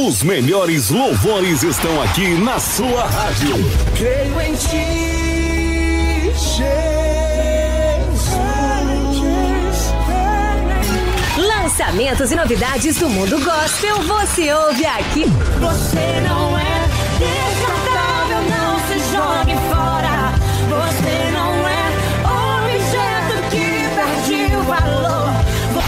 Os melhores louvores estão aqui na sua rádio. Creio em ti, Jesus. Lançamentos e novidades do mundo gospel você ouve aqui. Você não é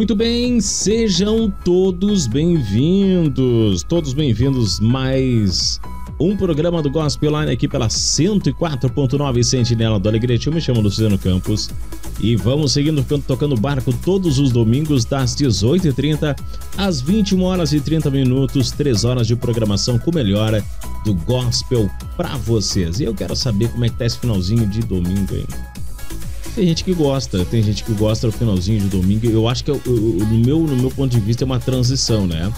Muito bem, sejam todos bem-vindos, todos bem-vindos mais um programa do Gospel Line aqui pela 104.9 Sentinela do Alegrete. Eu me chamo Luciano Campos e vamos seguindo tocando barco todos os domingos das 18h30 às 21 horas e 30 minutos, 3 horas de programação com melhora do Gospel pra vocês. E eu quero saber como é que tá esse finalzinho de domingo, hein? Tem gente que gosta, tem gente que gosta do finalzinho de domingo. Eu acho que eu- eu- no, meu, no meu ponto de vista é uma transição, né?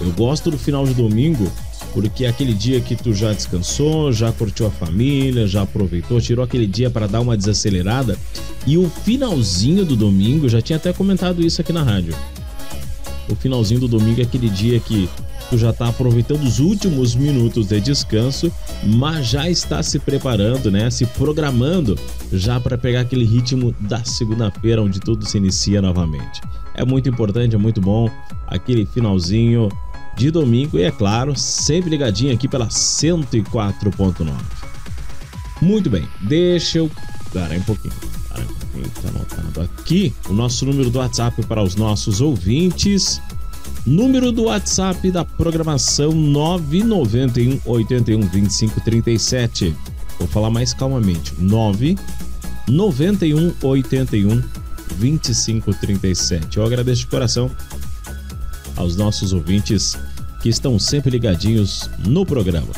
Eu gosto do final de domingo porque é aquele dia que tu já descansou, já curtiu a família, já aproveitou, tirou aquele dia para dar uma desacelerada. E o finalzinho do domingo, já tinha até comentado isso aqui na rádio. O finalzinho do domingo é aquele dia que tu já tá aproveitando os últimos minutos de descanso, mas já está se preparando, né? Se programando já para pegar aquele ritmo da segunda-feira onde tudo se inicia novamente. É muito importante, é muito bom aquele finalzinho de domingo e é claro, sempre ligadinho aqui pela 104.9. Muito bem, deixa eu parar um pouquinho. Parar um pouquinho, tá anotado aqui o nosso número do WhatsApp para os nossos ouvintes. Número do WhatsApp da programação 991 81 25 37. Vou falar mais calmamente. 9 91 81 25 37. Eu agradeço de coração aos nossos ouvintes que estão sempre ligadinhos no programa.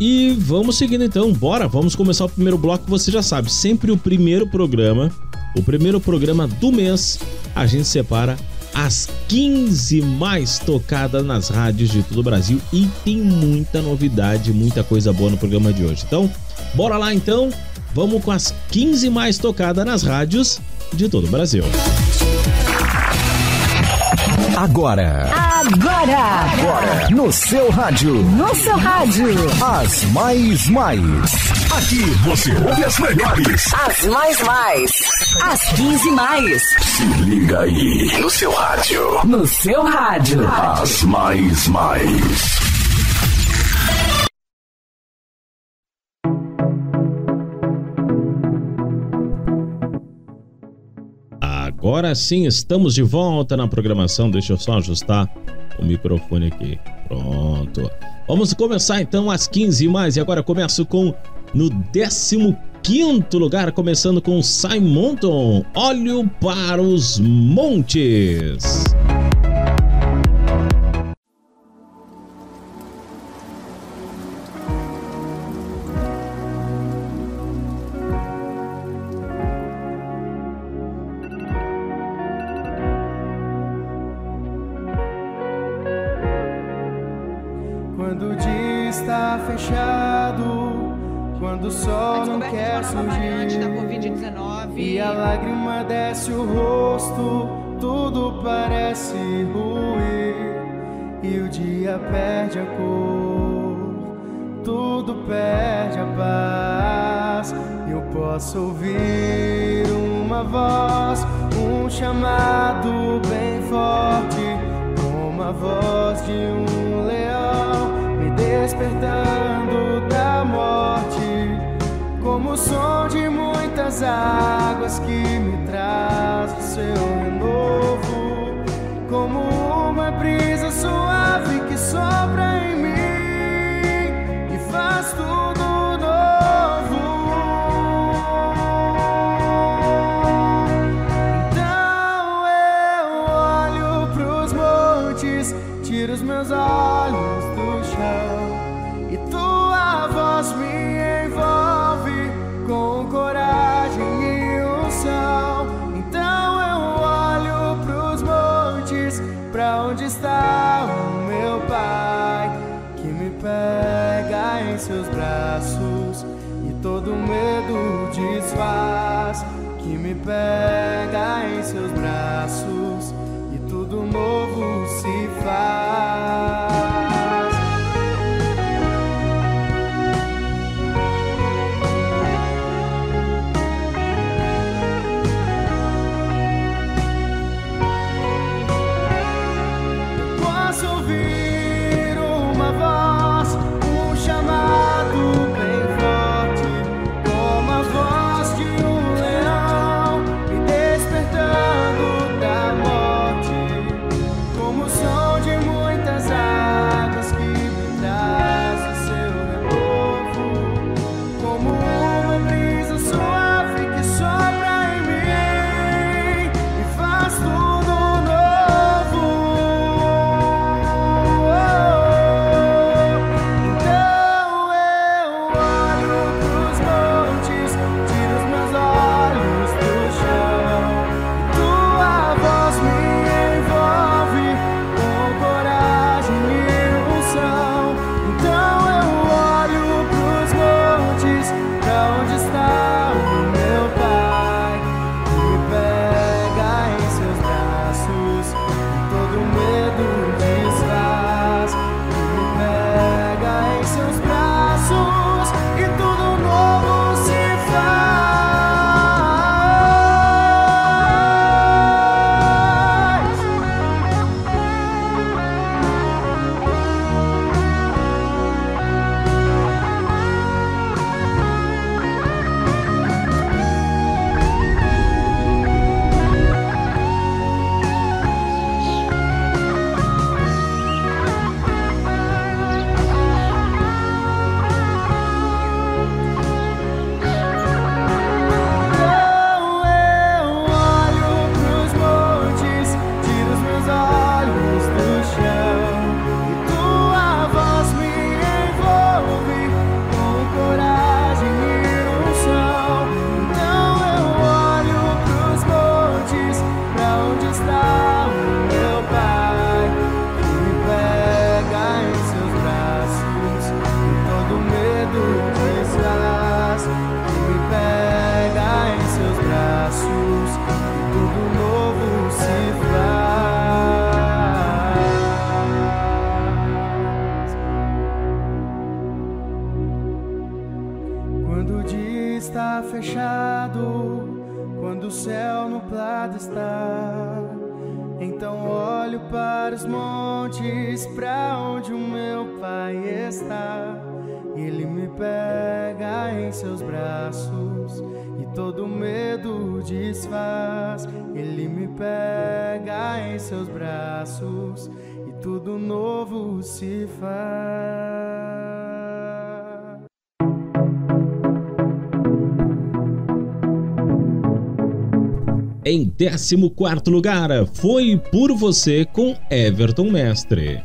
E vamos seguindo então, bora, vamos começar o primeiro bloco, você já sabe, sempre o primeiro programa, o primeiro programa do mês, a gente separa as 15 mais tocadas nas rádios de todo o Brasil e tem muita novidade, muita coisa boa no programa de hoje. Então, bora lá então, vamos com as 15 mais tocadas nas rádios de todo o Brasil. Agora, Agora, agora, no seu rádio, no seu rádio, as mais mais. Aqui você ouve as melhores. as mais mais, as 15 mais, Se liga aí no seu rádio. no seu rádio. As mais mais. Agora sim, estamos de volta na programação. Deixa eu só ajustar o microfone aqui. Pronto. Vamos começar então às 15 mais. E agora começo com no 15 lugar, começando com Simonton. Olho para os montes. Quer surgir. e a lágrima desce o rosto, tudo parece ruir. E o dia perde a cor, tudo perde a paz. Eu posso ouvir uma voz, um chamado bem forte como a voz de um leão me despertando da morte, como o som de muitas águas que me traz o seu renovo, como uma brisa suave que sopra em mim e faz tudo. medo desfaz que me pega em seus braços e tudo novo se faz. 14 lugar foi Por Você com Everton Mestre.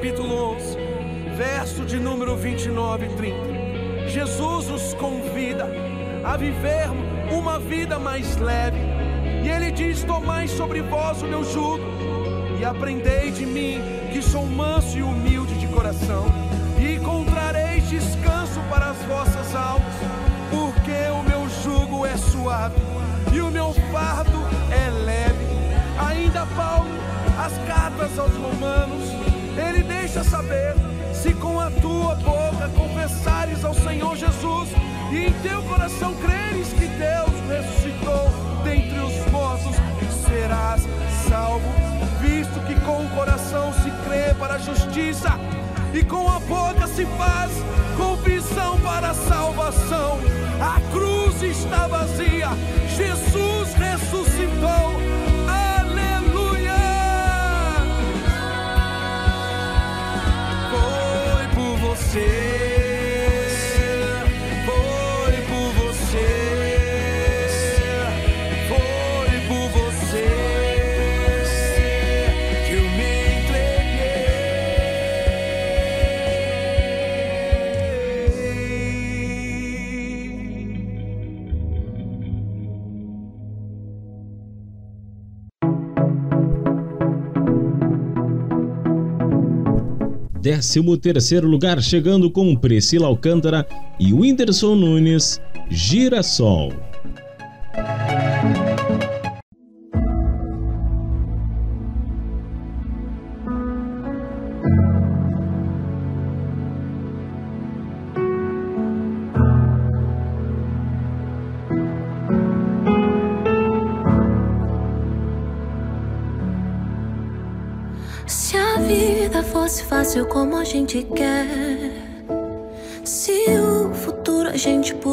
Capítulo 11, verso de número 29 e 30. Jesus nos convida a viver uma vida mais leve. E ele diz: Tomai sobre vós o meu jugo e aprendei de mim, que sou manso e humilde de coração, e encontrareis descanso para as vossas almas, porque o meu jugo é suave e o meu fardo é leve. Ainda Paulo, as cartas aos Romanos, ele deixa saber: se com a tua boca confessares ao Senhor Jesus e em teu coração creres que Deus ressuscitou dentre os mortos, serás salvo, visto que com o coração se crê para a justiça e com a boca se faz confissão para a salvação. A cruz está vazia, Jesus você. 13 terceiro lugar, chegando com Priscila Alcântara e Whindersson Nunes, Girassol.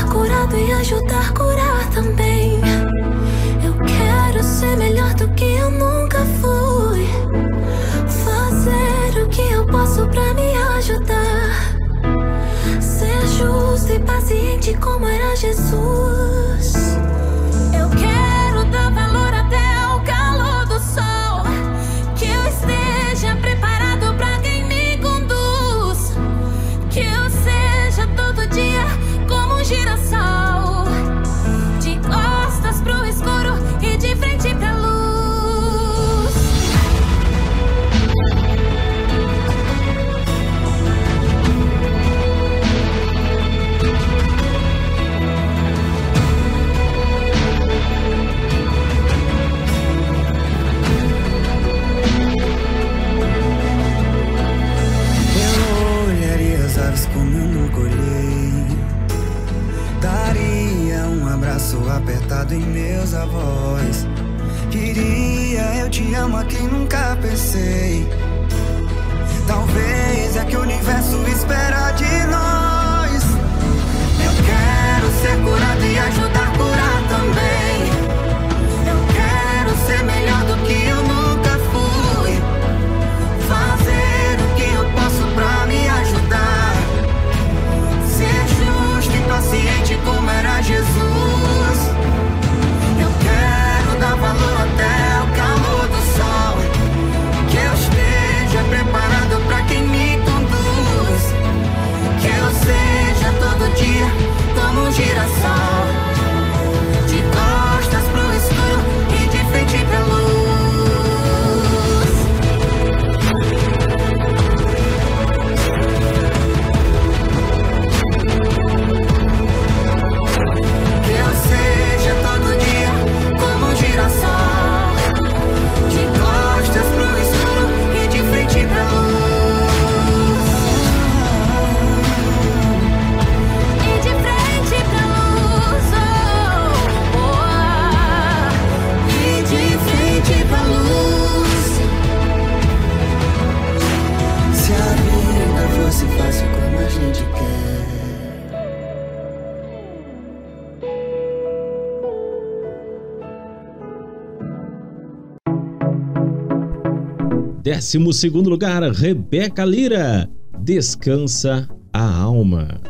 ser curado e ajudar a curar também. Eu quero ser melhor do que eu nunca fui. Fazer o que eu posso pra me ajudar. Ser justo e paciente como era Jesus. Eu quero. Sou apertado em meus avós. Queria, eu te amo a quem nunca pensei. Talvez é que o universo espera de nós. Eu quero ser curado e ajudar a curar também. Eu quero ser melhor do que eu nunca fui. Fazer o que eu posso pra me ajudar. Ser justo e paciente como era Jesus. Décimo segundo lugar, Rebeca Lira. Descansa a alma.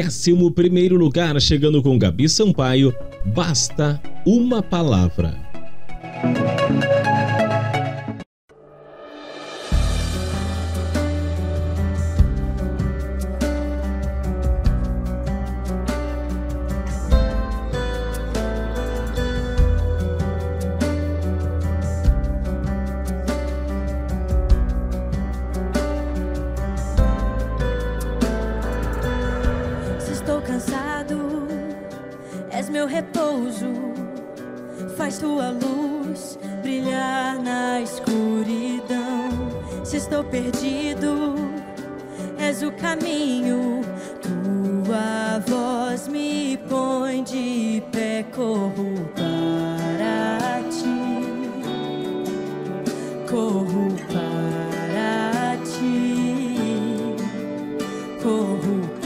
11 primeiro lugar, chegando com Gabi Sampaio, Basta Uma Palavra. vous.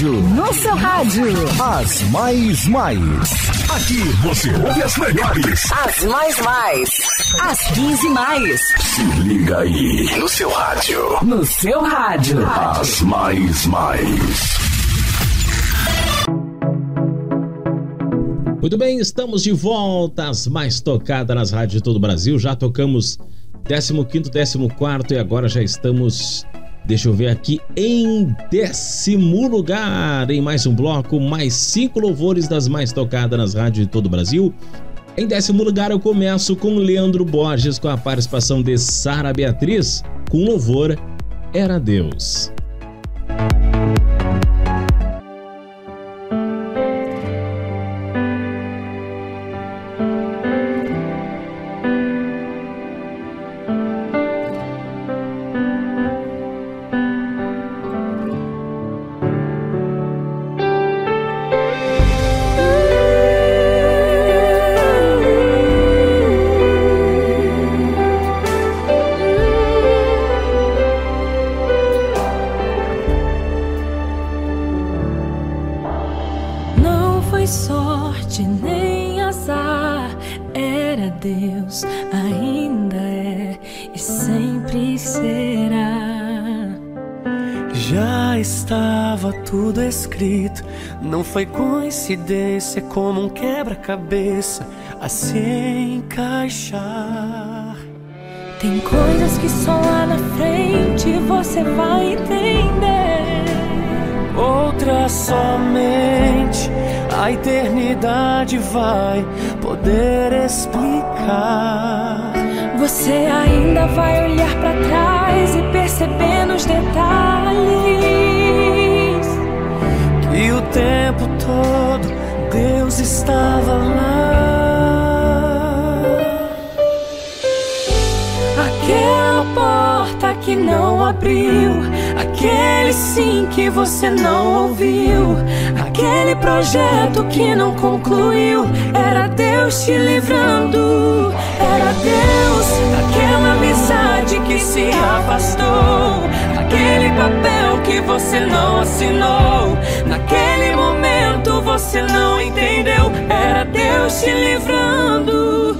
Rádio, No seu rádio. as mais mais. Aqui você ouve as melhores. As mais mais. As 15 mais. Se liga aí no seu rádio. No seu rádio. As mais mais. Muito bem, estamos de volta às mais tocadas nas rádios de todo o Brasil. Já tocamos 15º, 14 e agora já estamos, deixa eu ver aqui, em décimo lugar em mais um bloco, mais cinco louvores das mais tocadas nas rádios de todo o Brasil. Em décimo lugar eu começo com Leandro Borges com a participação de Sara Beatriz com louvor Era Deus. Coincidência, como um quebra-cabeça a se encaixar. Tem coisas que só lá na frente você vai entender. Outras somente a eternidade vai poder explicar. Você ainda vai olhar pra trás e perceber nos detalhes. E o tempo todo Deus estava lá. Aquela porta que não abriu, aquele sim que você não ouviu, aquele projeto que não concluiu, era Deus te livrando, era Deus, aquela amizade que se afastou, aquele papel que você não assinou, naquele você não entendeu, era Deus te livrando,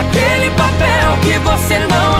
Aquele papel que você não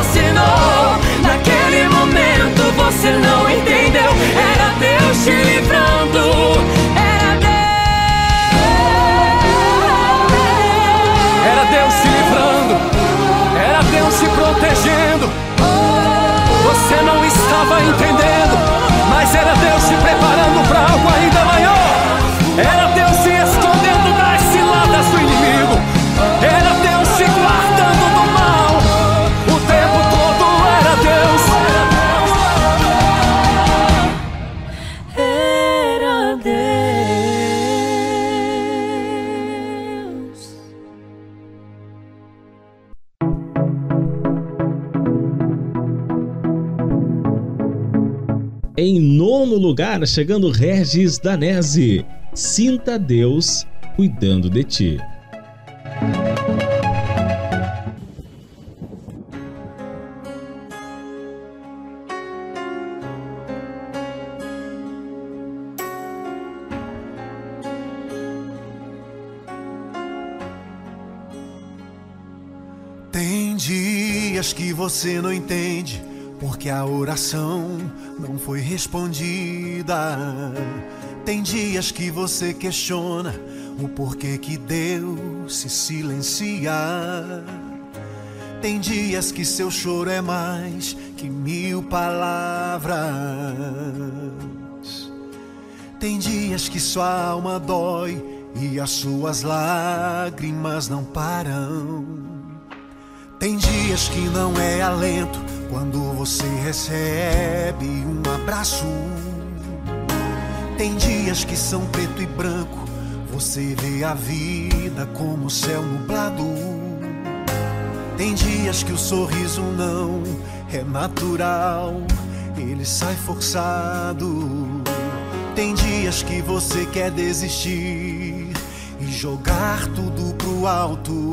lugar, chegando Regis Danese. Sinta Deus cuidando de ti. Tem dias que você não entende porque a oração não foi respondida. Tem dias que você questiona o porquê que Deus se silencia. Tem dias que seu choro é mais que mil palavras. Tem dias que sua alma dói e as suas lágrimas não param. Tem dias que não é alento quando você recebe um abraço. Tem dias que são preto e branco, você vê a vida como céu nublado. Tem dias que o sorriso não é natural, ele sai forçado. Tem dias que você quer desistir e jogar tudo pro alto.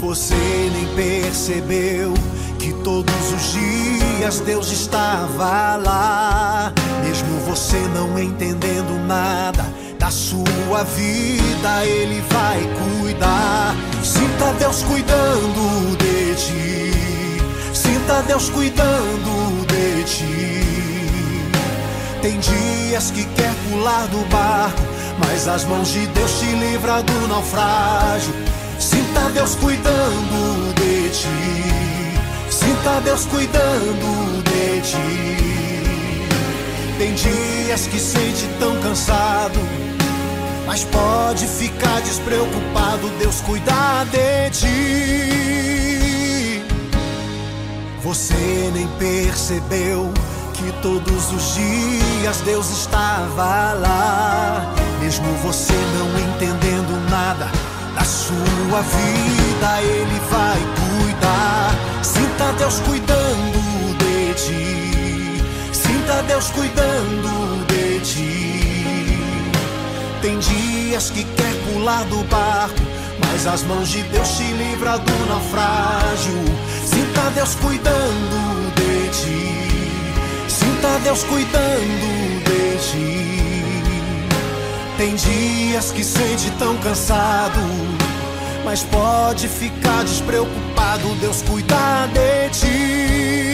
Você nem percebeu que todos os dias Deus estava lá, mesmo você não entendendo nada da sua vida, Ele vai cuidar. Sinta Deus cuidando de ti, sinta Deus cuidando de ti. Tem dias que quer pular do barco, mas as mãos de Deus te livra do naufrágio. Sinta Deus cuidando de ti. Sinta Deus cuidando de ti. Tem dias que sente tão cansado, mas pode ficar despreocupado. Deus cuida de ti. Você nem percebeu que todos os dias Deus estava lá, mesmo você não entendendo nada da sua vida, Ele vai cuidar. Sinta Deus cuidando de ti, sinta Deus cuidando de ti. Tem dias que quer pular do barco, mas as mãos de Deus te livra do naufrágio. Sinta Deus cuidando de ti, sinta Deus cuidando de ti. Tem dias que sente tão cansado, mas pode ficar despreocupado. Deus cuida de ti.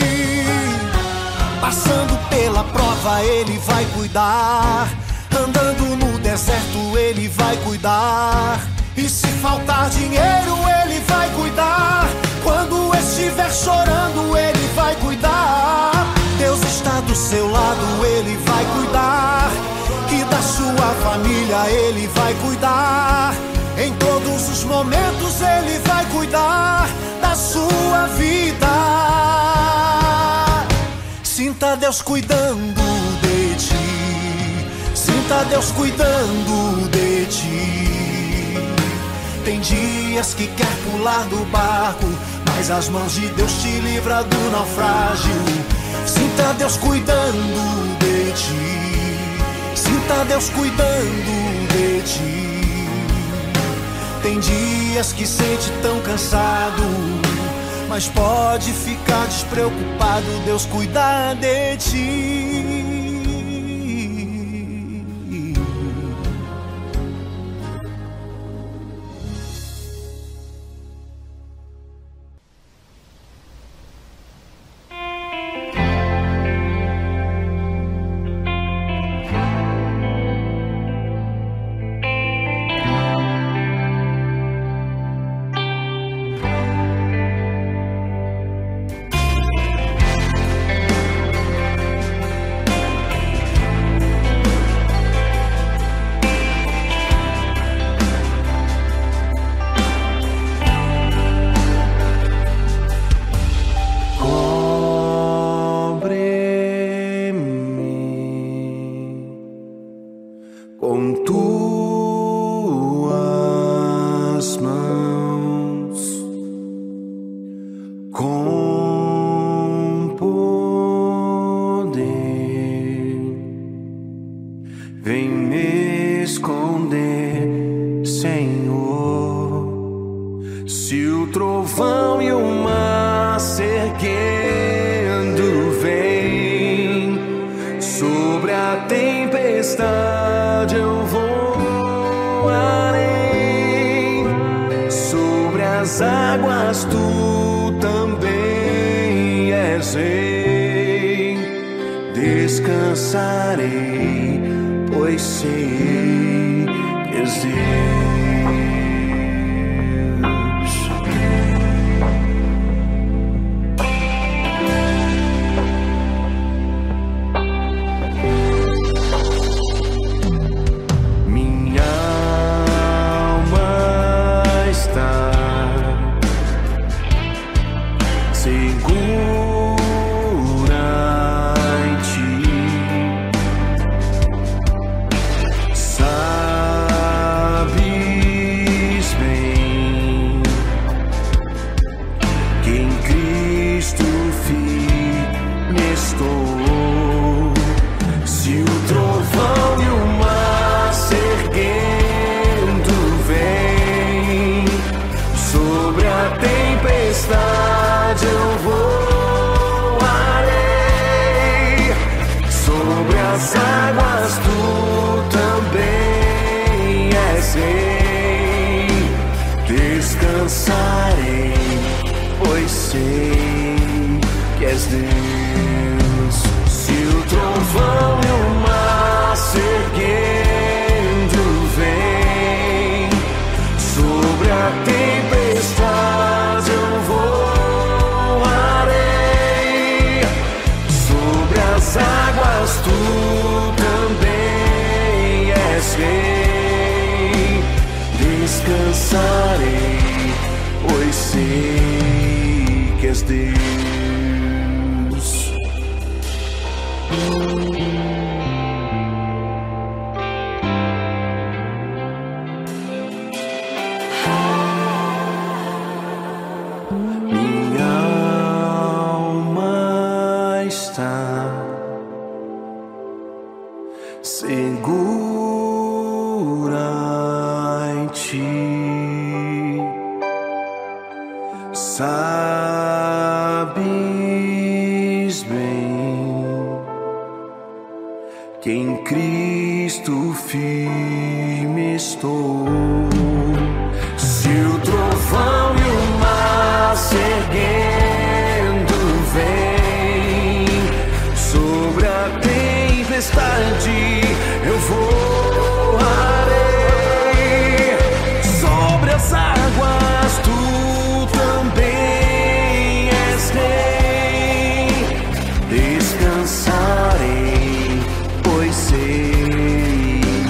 Passando pela prova, Ele vai cuidar. Andando no deserto, Ele vai cuidar. E se faltar dinheiro, Ele vai cuidar. Quando estiver chorando, Ele vai cuidar. Deus está do seu lado, Ele vai cuidar. Que da sua família Ele vai cuidar. Em todos os momentos Ele vai cuidar da sua vida. Sinta Deus cuidando de ti. Sinta Deus cuidando de ti. Tem dias que quer pular do barco, mas as mãos de Deus te livra do naufrágio. Sinta Deus cuidando de ti. Sinta Deus cuidando de ti. Tem dias que sente tão cansado, mas pode ficar despreocupado. Deus cuida de ti.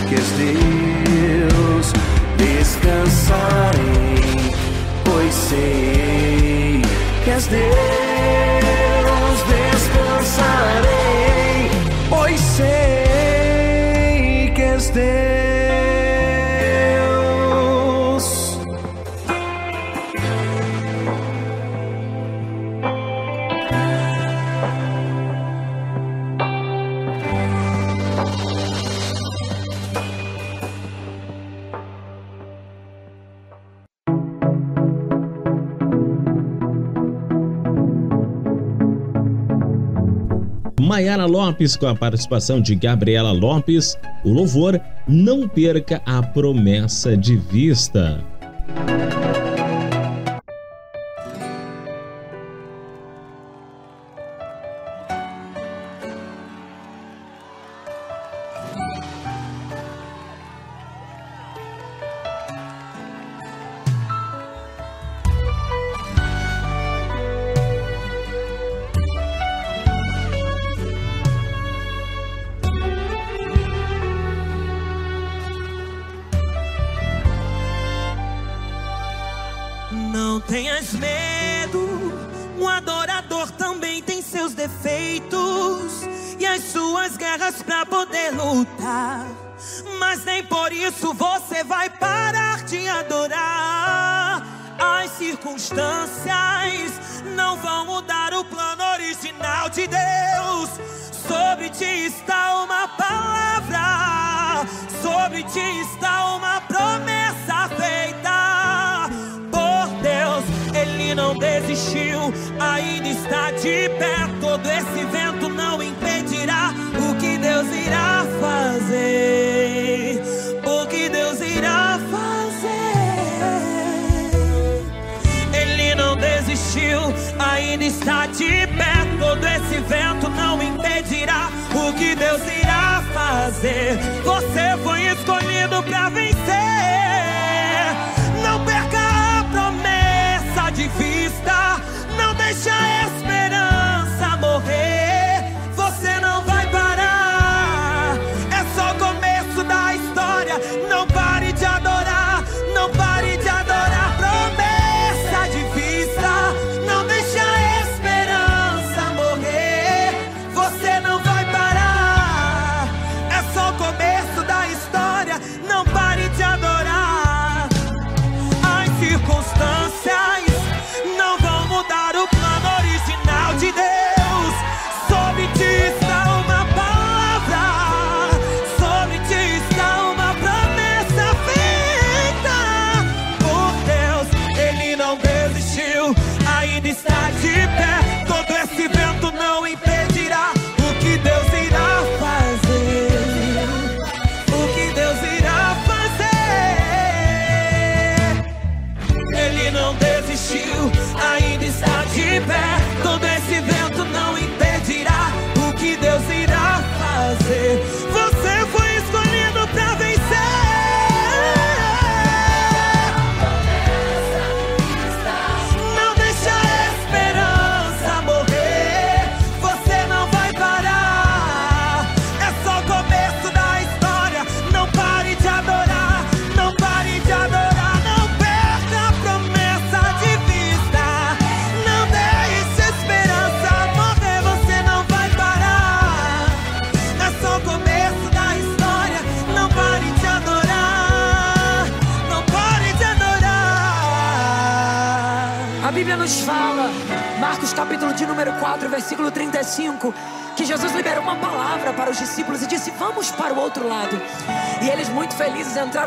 que és Deus, descansarei, pois sei que és Deus. Lopes, com a participação de Gabriela Lopes. O louvor Não Perca a Promessa de Vista.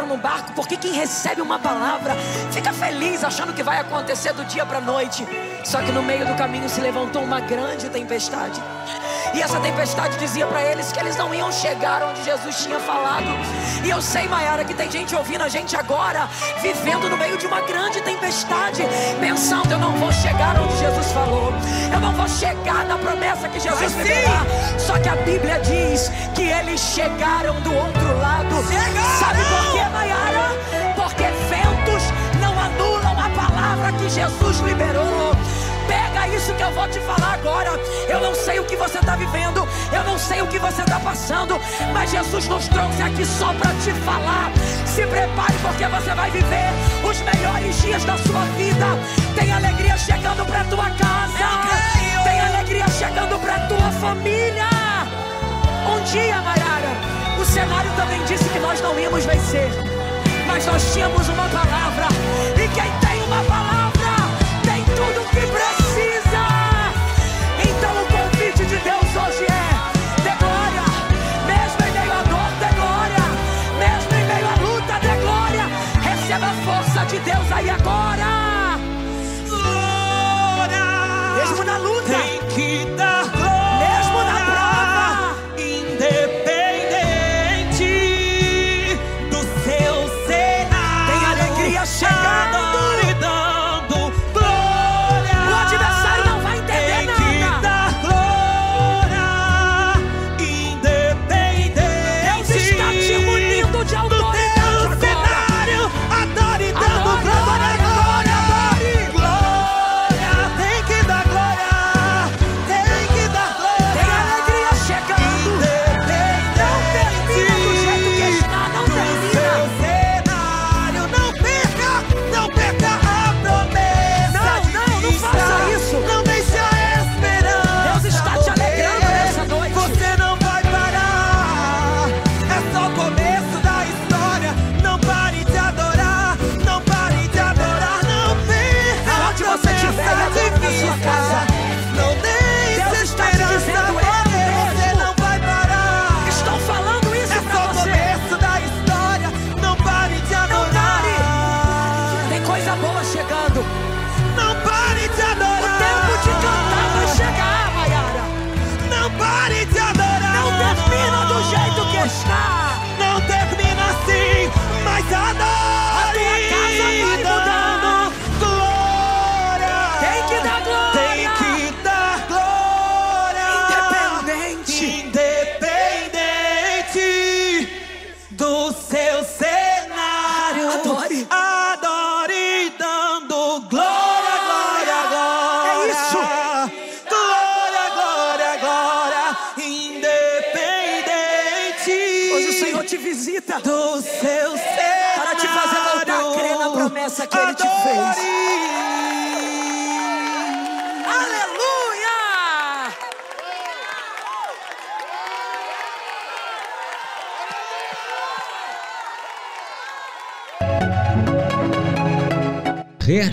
No barco, porque quem recebe uma palavra fica feliz achando que vai acontecer do dia para a noite. Só que no meio do caminho se levantou uma grande tempestade. E essa tempestade dizia para eles que eles não iam chegar onde Jesus tinha falado. E eu sei, Maiara, que tem gente ouvindo a gente agora, vivendo no meio de uma grande tempestade, pensando: eu não vou chegar onde Jesus falou, eu não vou chegar na promessa que Jesus Vai liberar. Só que a Bíblia diz que eles chegaram do outro lado. Sabe por quê, Maiara? Porque ventos não anulam a palavra que Jesus liberou. Pega isso que eu vou te falar agora. Eu não sei o que você está vivendo, eu não sei o que você está passando, mas Jesus nos trouxe aqui só para te falar. Se prepare porque você vai viver os melhores dias da sua vida. Tem alegria chegando para tua casa, tem alegria chegando para tua família. Um dia, Mayara, o cenário também disse que nós não íamos vencer, mas nós tínhamos uma palavra, e quem tem uma palavra de Deus aí agora.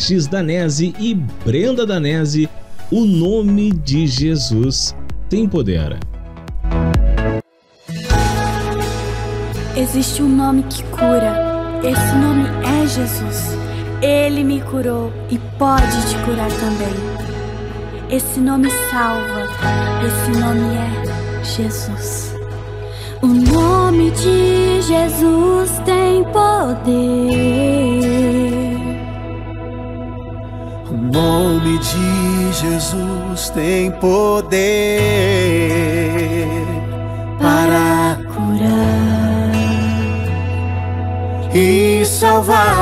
Regis Danese e Brenda Danese, o nome de Jesus tem poder. Existe um nome que cura. Esse nome é Jesus. Ele me curou e pode te curar também. Esse nome salva. Esse nome é Jesus. O nome de Jesus tem poder. O nome de Jesus tem poder para curar e salvar.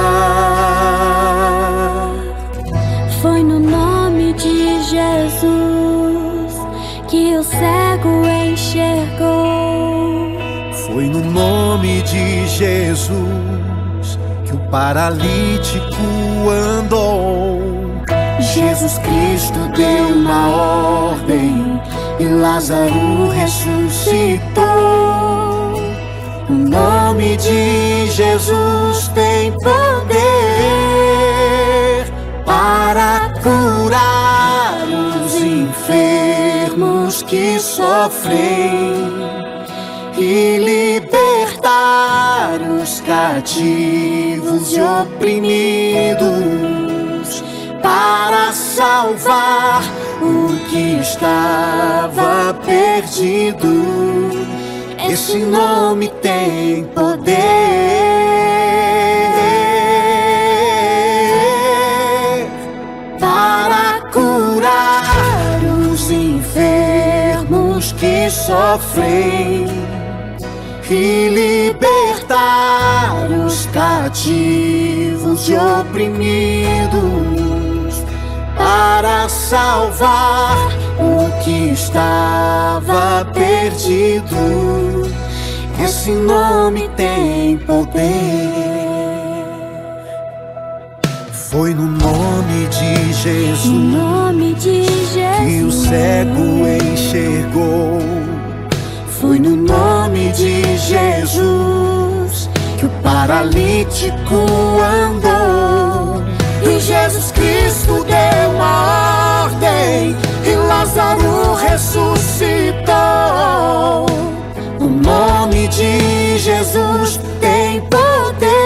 Foi no nome de Jesus que o cego enxergou. Foi no nome de Jesus que o paralítico andou. Jesus Cristo deu uma ordem e Lázaro ressuscitou. O nome de Jesus tem poder para curar os enfermos que sofrem e libertar os cativos e oprimidos para salvar o que estava perdido. Esse nome tem poder para curar os enfermos que sofrem e libertar os cativos e oprimidos para salvar o que estava perdido. Esse nome tem poder. Foi no nome de Jesus, No nome de que o Jesus. cego enxergou. Foi no nome de Jesus que o paralítico andou. E Jesus Cristo deu uma ordem e Lázaro ressuscitou. O nome de Jesus tem poder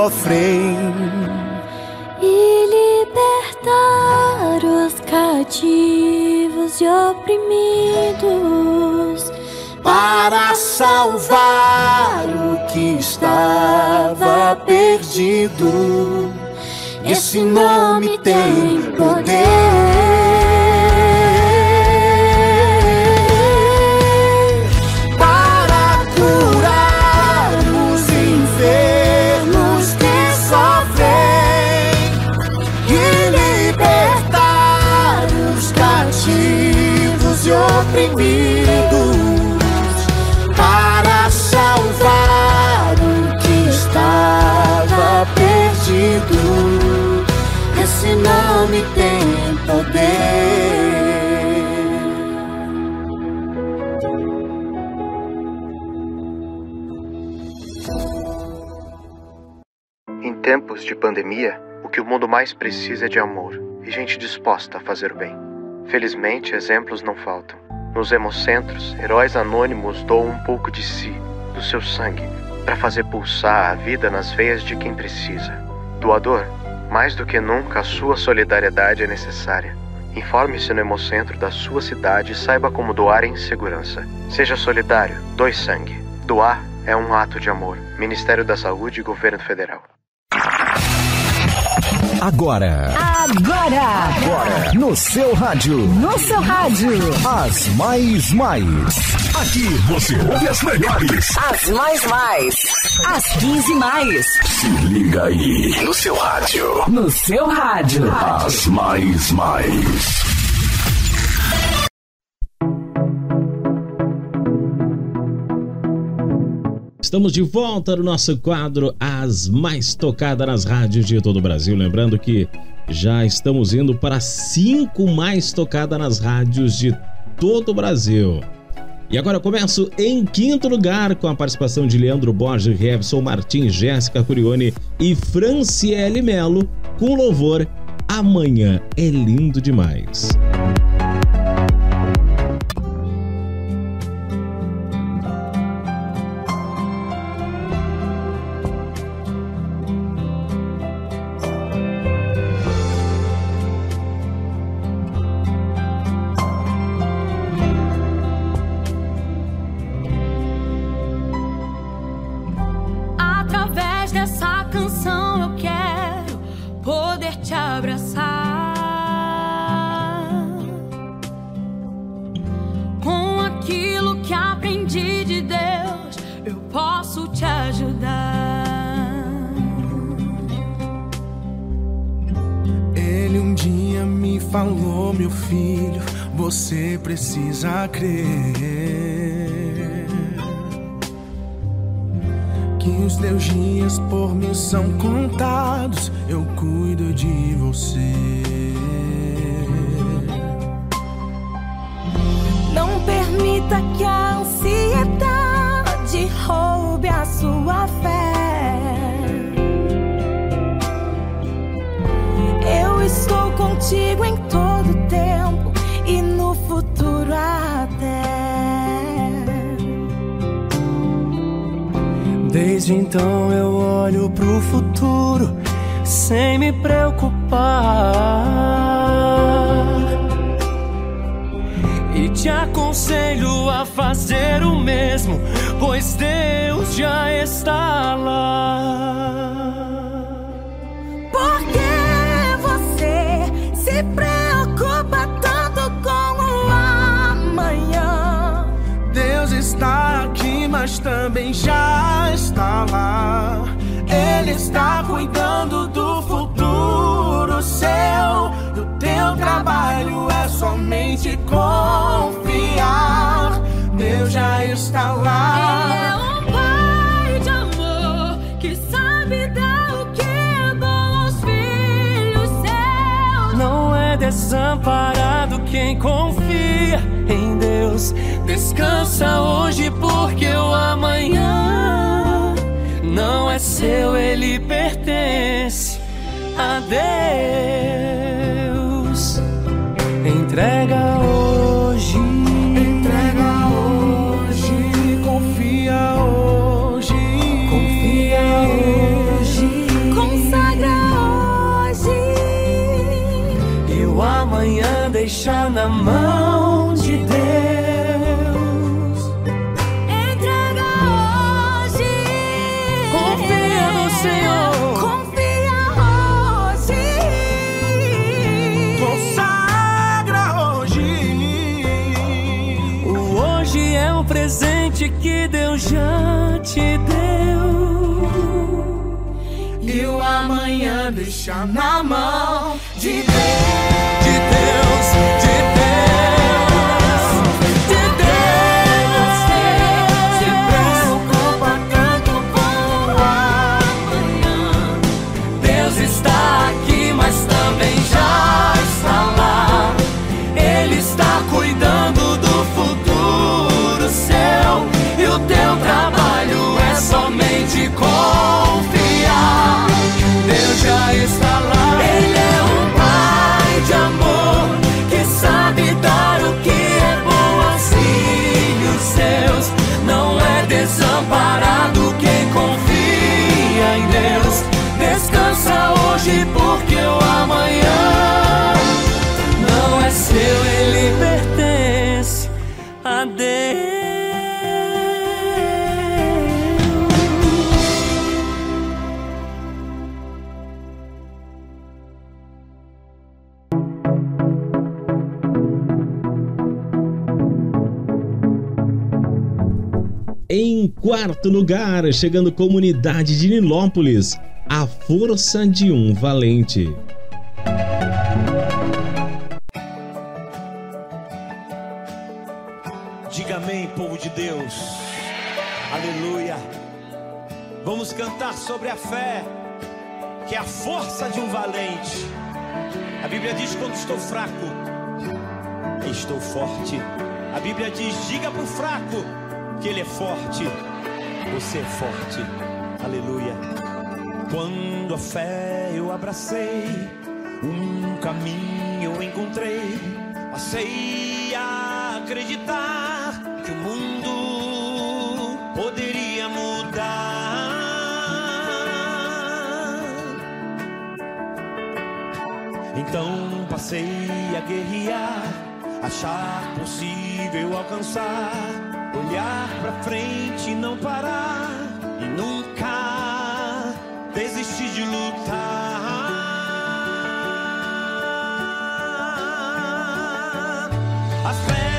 sofrem. E libertar os cativos e oprimidos para salvar o que estava perdido. Esse nome tem poder mais precisa é de amor e gente disposta a fazer o bem. Felizmente, exemplos não faltam. Nos hemocentros, heróis anônimos doam um pouco de si, do seu sangue, para fazer pulsar a vida nas veias de quem precisa. Doador, mais do que nunca a sua solidariedade é necessária. Informe-se no hemocentro da sua cidade e saiba como doar em segurança. Seja solidário, doe sangue. Doar é um ato de amor. Ministério da Saúde e Governo Federal. Agora. Agora. Agora. No seu rádio. No seu rádio. As mais mais. Aqui você ouve as melhores. As mais mais. As 15 mais. Se liga aí. No seu rádio. No seu rádio. As mais mais. Estamos de volta no nosso quadro As Mais Tocadas nas Rádios de todo o Brasil. Lembrando que já estamos indo para cinco mais tocadas nas rádios de todo o Brasil. E agora eu começo em quinto lugar com a participação de Leandro Borges, Revson Martins, Jéssica Curione e Franciele Melo com louvor Amanhã é lindo demais. Música quarto lugar, chegando comunidade de Nilópolis, a força de um valente. Diga amém, povo de Deus. Aleluia. Vamos cantar sobre a fé, que é a força de um valente. A Bíblia diz: quando estou fraco, estou forte. A Bíblia diz: diga para o fraco que ele é forte. Você é forte. Aleluia. Quando a fé eu abracei, um caminho eu encontrei. Passei a acreditar que o mundo poderia mudar. Então passei a guerrear, achar possível alcançar olhar para frente e não parar e nunca desistir de lutar. As fé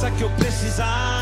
força que eu precisar.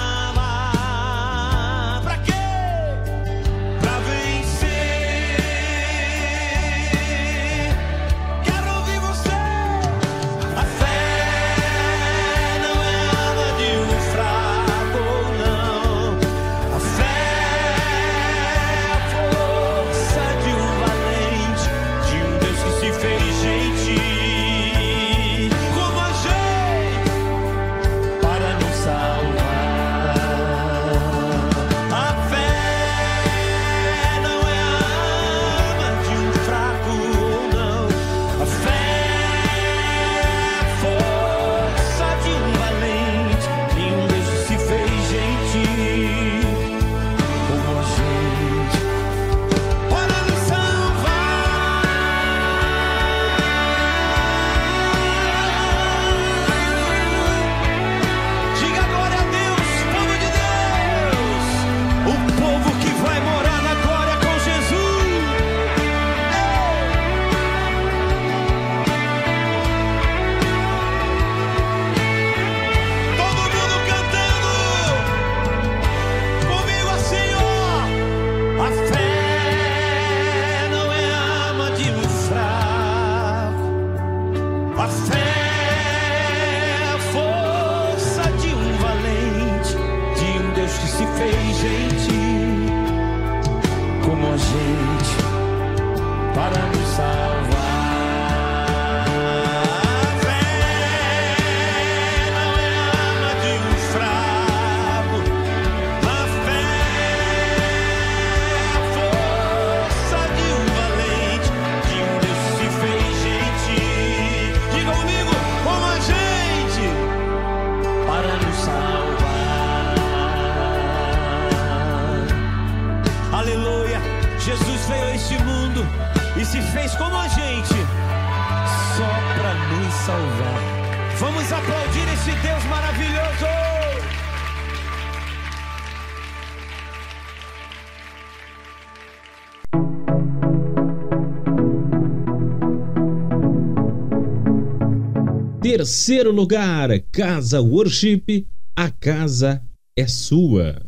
terceiro lugar, Casa Worship, a casa é sua.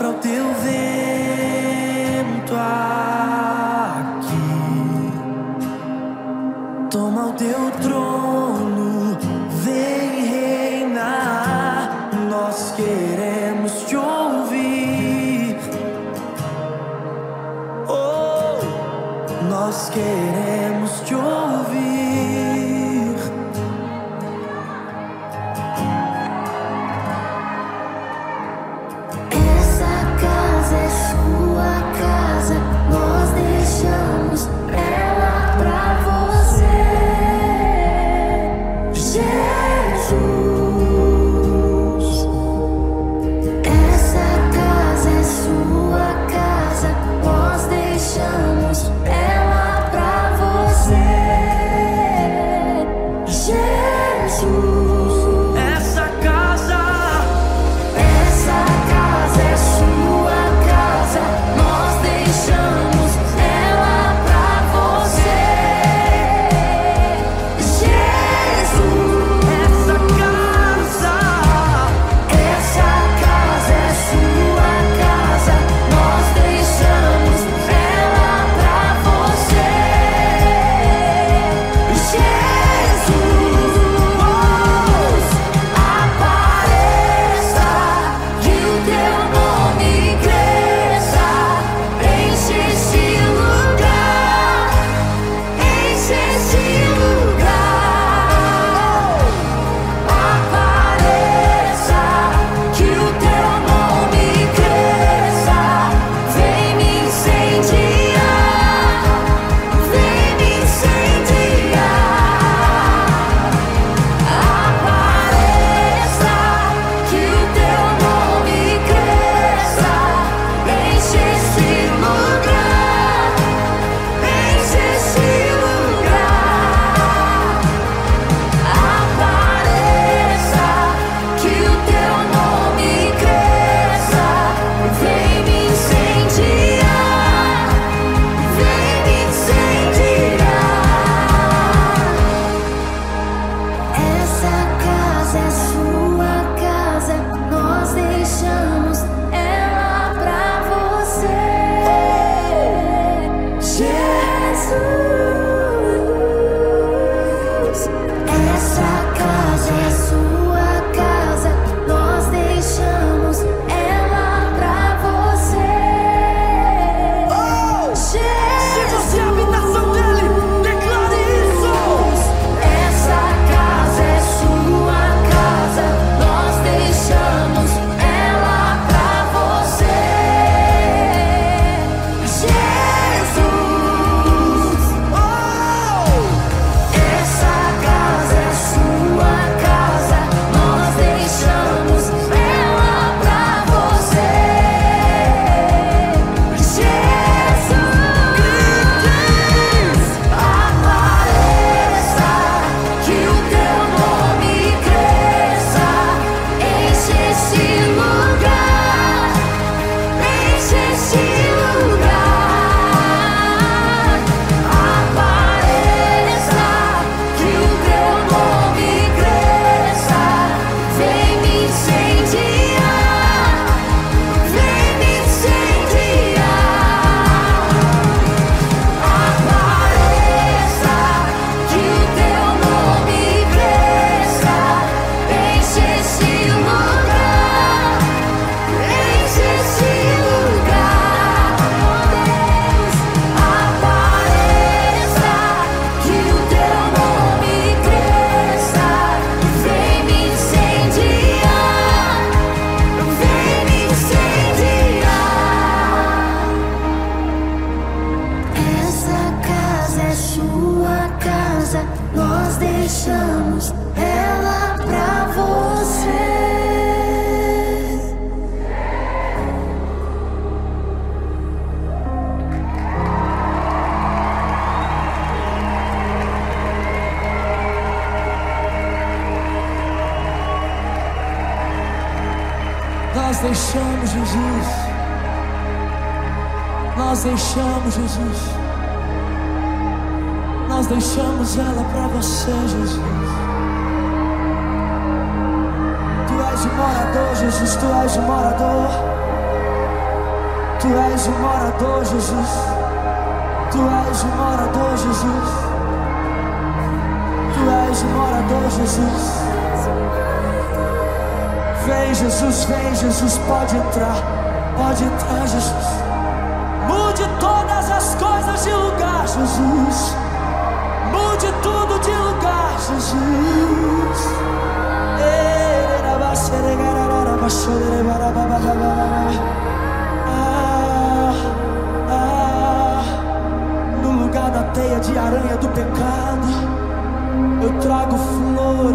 sopra o teu vento aqui. Toma o teu trono, vem reinar. Nós queremos te ouvir. Oh, nós queremos.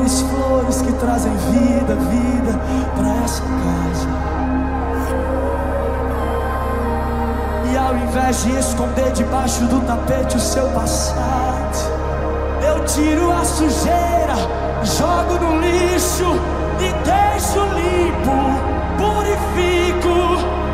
flores, flores que trazem vida, vida para essa casa. E ao invés de esconder debaixo do tapete o seu passado, eu tiro a sujeira, jogo no lixo e deixo limpo, purifico.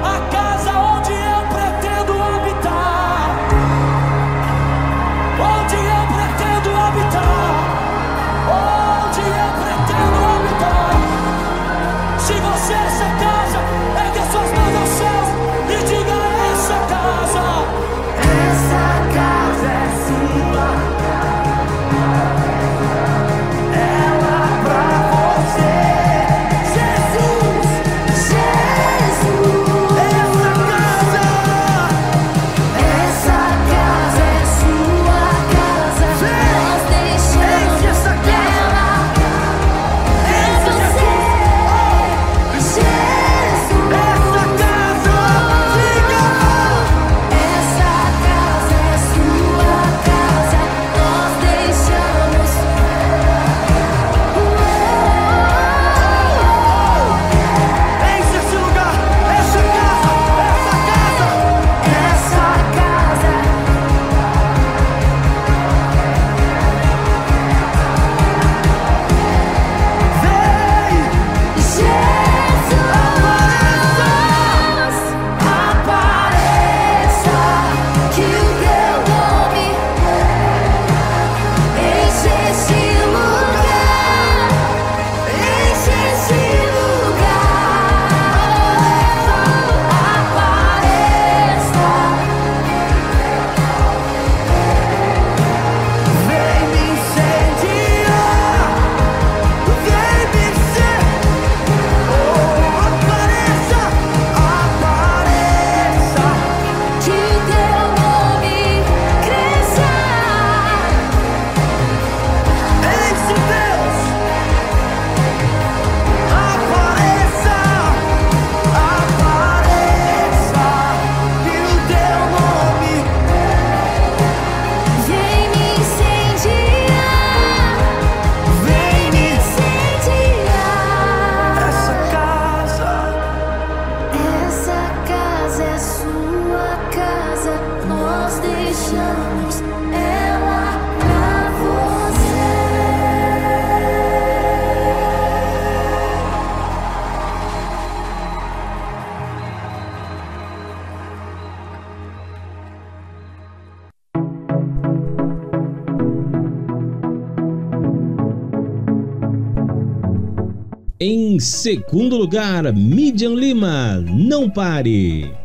segundo lugar, Midian Lima, não pare.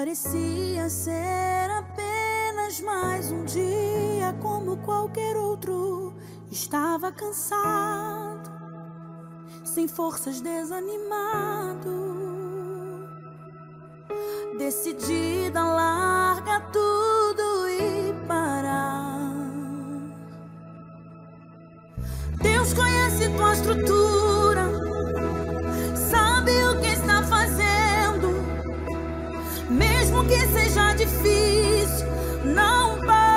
Parecia ser apenas mais um dia como qualquer outro. Estava cansado, sem forças, desanimado. Decidida, larga tudo e parar. Deus conhece tua estrutura. Que seja difícil, não pare.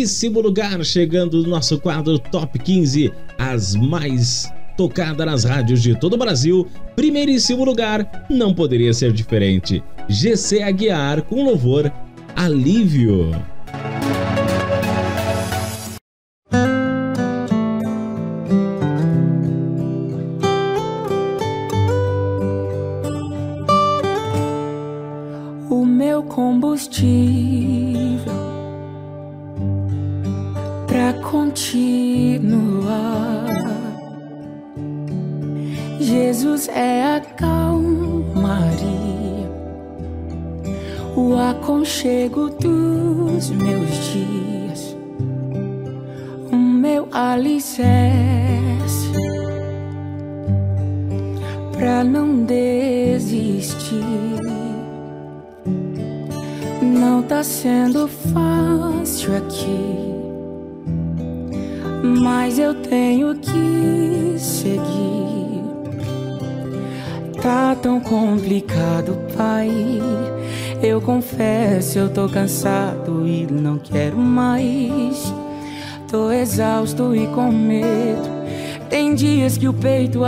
primeiríssimo lugar, chegando no nosso quadro Top 15, as mais tocadas nas rádios de todo o Brasil, primeiríssimo lugar, não poderia ser diferente. GC Aguiar com louvor Alívio.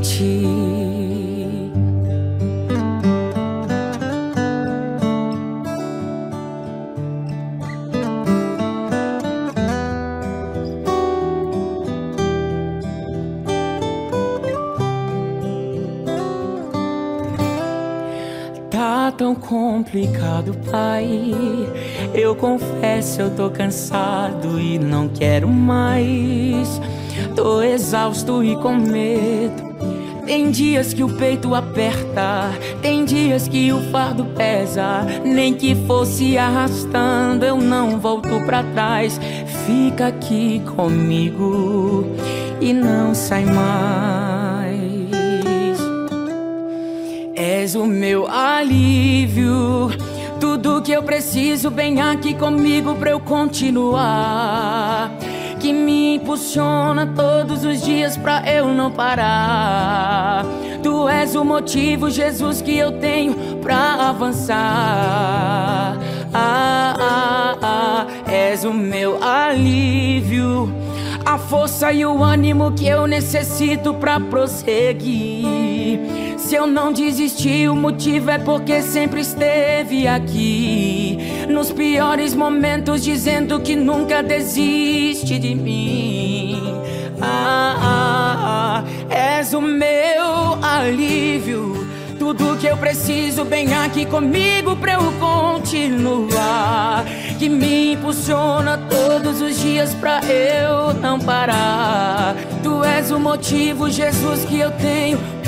ti? Tá tão complicado, pai. Eu confesso, eu tô cansado e não quero mais. Tô exausto e com medo. Tem dias que o peito aperta, tem dias que o fardo pesa. Nem que fosse arrastando, eu não volto pra trás. Fica aqui comigo e não sai mais. És o meu alívio, tudo que eu preciso, bem aqui comigo pra eu continuar. Que me impulsiona todos os dias pra eu não parar. Tu és o motivo, Jesus, que eu tenho pra avançar. Ah, ah, ah, és o meu alívio, a força e o ânimo que eu necessito pra prosseguir. Se eu não desisti, o motivo é porque sempre esteve aqui. Nos piores momentos, dizendo que nunca desiste de mim. Ah, ah, ah, és o meu alívio. Tudo que eu preciso, bem aqui comigo pra eu continuar. Que me impulsiona todos os dias pra eu não parar. Tu és o motivo, Jesus, que eu tenho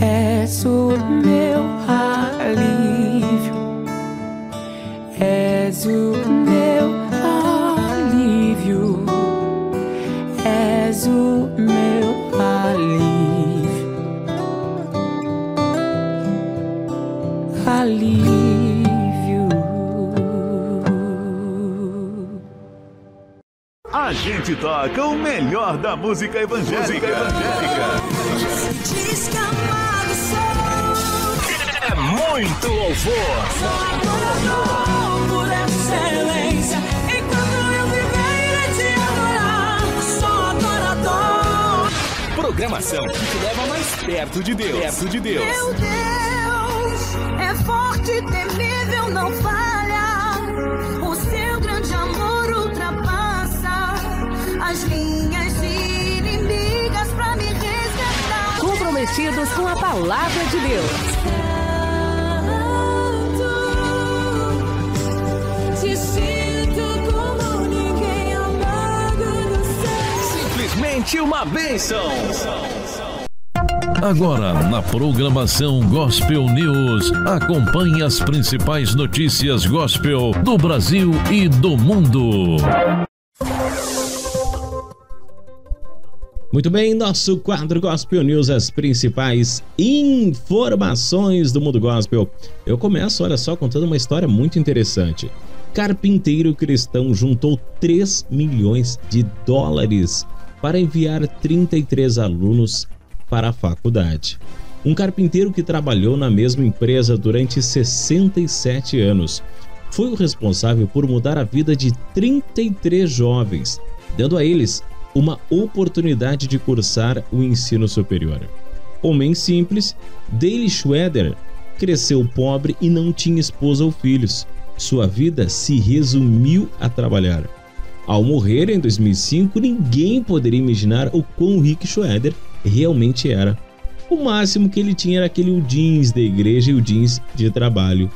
És o meu alívio, és o meu alívio, és o meu alívio. alívio. A gente toca o melhor da música evangélica. Diz muito louvor. Adorador por excelência. Enquanto eu viver, irei te adorar. Sou adorador. Programação que te leva mais perto de Deus. Perto de Deus. Meu Deus é forte, temível, não falha. O seu grande amor ultrapassa as minhas inimigas pra me resgatar. Comprometidos com a palavra de Deus. Simplesmente uma bênção. Agora, na programação Gospel News, acompanhe as principais notícias gospel do Brasil e do mundo. Muito bem, nosso quadro Gospel News, as principais informações do mundo gospel. Eu começo, olha só, contando uma história muito interessante. Carpinteiro cristão juntou 3 milhões de dólares para enviar 33 alunos para a faculdade. Um carpinteiro que trabalhou na mesma empresa durante 67 anos foi o responsável por mudar a vida de 33 jovens, dando a eles uma oportunidade de cursar o ensino superior. Homem simples, Dale Schroeder cresceu pobre e não tinha esposa ou filhos. Sua vida se resumiu a trabalhar. Ao morrer em 2005, ninguém poderia imaginar o quão rico Schroeder realmente era. O máximo que ele tinha era aquele jeans da igreja e o jeans de trabalho.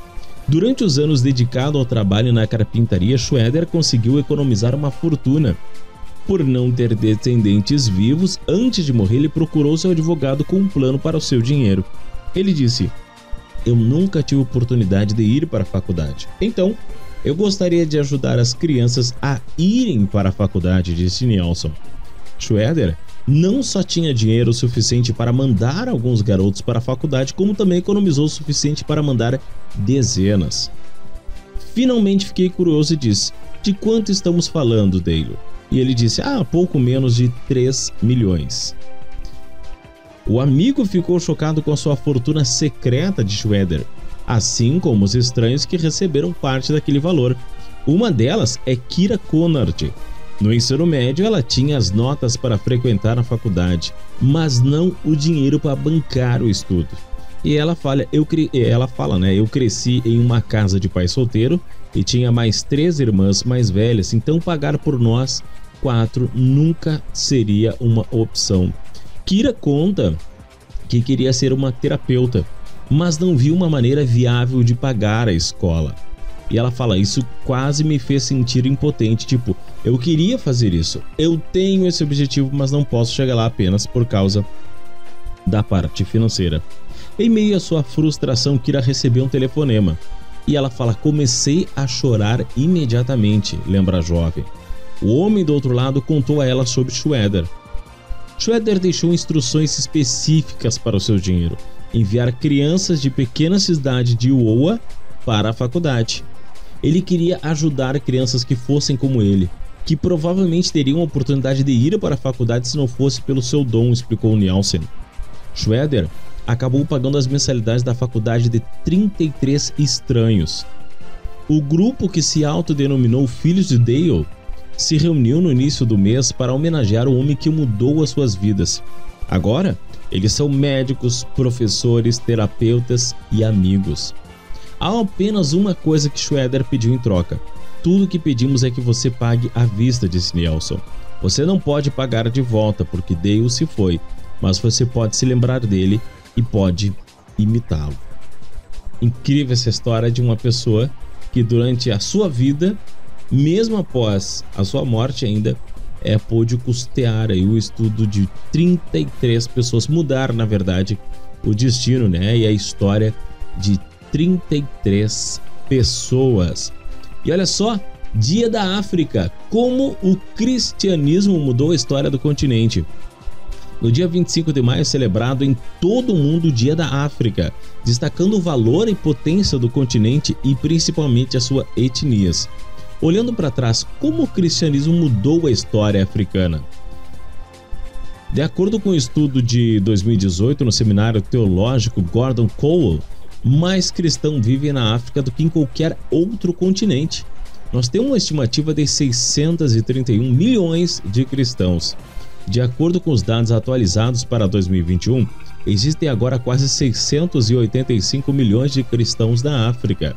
Durante os anos dedicado ao trabalho na carpintaria, Schroeder conseguiu economizar uma fortuna. Por não ter descendentes vivos, antes de morrer, ele procurou seu advogado com um plano para o seu dinheiro. Ele disse: Eu nunca tive oportunidade de ir para a faculdade. Então, eu gostaria de ajudar as crianças a irem para a faculdade, disse Nelson. Schroeder não só tinha dinheiro suficiente para mandar alguns garotos para a faculdade, como também economizou o suficiente para mandar dezenas. Finalmente fiquei curioso e disse: De quanto estamos falando, Dale? E ele disse: Ah, pouco menos de 3 milhões. O amigo ficou chocado com a sua fortuna secreta de Schroeder, assim como os estranhos que receberam parte daquele valor. Uma delas é Kira Conard. No ensino médio, ela tinha as notas para frequentar a faculdade, mas não o dinheiro para bancar o estudo. E ela fala, eu cre... ela fala, né? Eu cresci em uma casa de pai solteiro e tinha mais três irmãs mais velhas, então pagar por nós quatro nunca seria uma opção. Kira conta que queria ser uma terapeuta, mas não viu uma maneira viável de pagar a escola. E ela fala: Isso quase me fez sentir impotente. Tipo, eu queria fazer isso, eu tenho esse objetivo, mas não posso chegar lá apenas por causa da parte financeira. Em meio à sua frustração, Kira recebeu um telefonema e ela fala: Comecei a chorar imediatamente, lembra a jovem. O homem do outro lado contou a ela sobre Schroeder. Schroeder deixou instruções específicas para o seu dinheiro: enviar crianças de pequena cidade de Iowa para a faculdade. Ele queria ajudar crianças que fossem como ele, que provavelmente teriam a oportunidade de ir para a faculdade se não fosse pelo seu dom, explicou Nielsen. Schroeder acabou pagando as mensalidades da faculdade de 33 estranhos. O grupo que se autodenominou Filhos de Dale se reuniu no início do mês para homenagear o homem que mudou as suas vidas. Agora, eles são médicos, professores, terapeutas e amigos. Há apenas uma coisa que Schroeder pediu em troca. Tudo que pedimos é que você pague à vista, disse Nelson. Você não pode pagar de volta porque Dale se foi, mas você pode se lembrar dele e pode imitá-lo. Incrível essa história de uma pessoa que durante a sua vida, mesmo após a sua morte ainda, é, pôde custear aí o estudo de 33 pessoas, mudar na verdade o destino né, e a história de 33 pessoas. E olha só, Dia da África, como o cristianismo mudou a história do continente. No dia 25 de maio é celebrado em todo o mundo o Dia da África, destacando o valor e potência do continente e principalmente as suas etnias. Olhando para trás, como o cristianismo mudou a história africana? De acordo com o um estudo de 2018 no seminário teológico Gordon Cowell, mais cristãos vivem na África do que em qualquer outro continente. Nós temos uma estimativa de 631 milhões de cristãos. De acordo com os dados atualizados para 2021, existem agora quase 685 milhões de cristãos na África.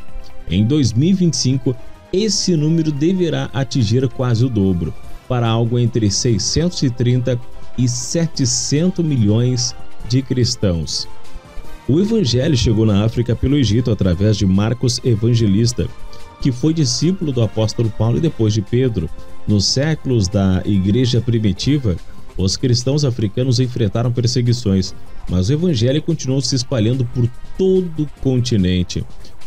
Em 2025, esse número deverá atingir quase o dobro, para algo entre 630 e 700 milhões de cristãos. O evangelho chegou na África pelo Egito através de Marcos Evangelista, que foi discípulo do apóstolo Paulo e depois de Pedro. Nos séculos da igreja primitiva, os cristãos africanos enfrentaram perseguições, mas o evangelho continuou se espalhando por todo o continente.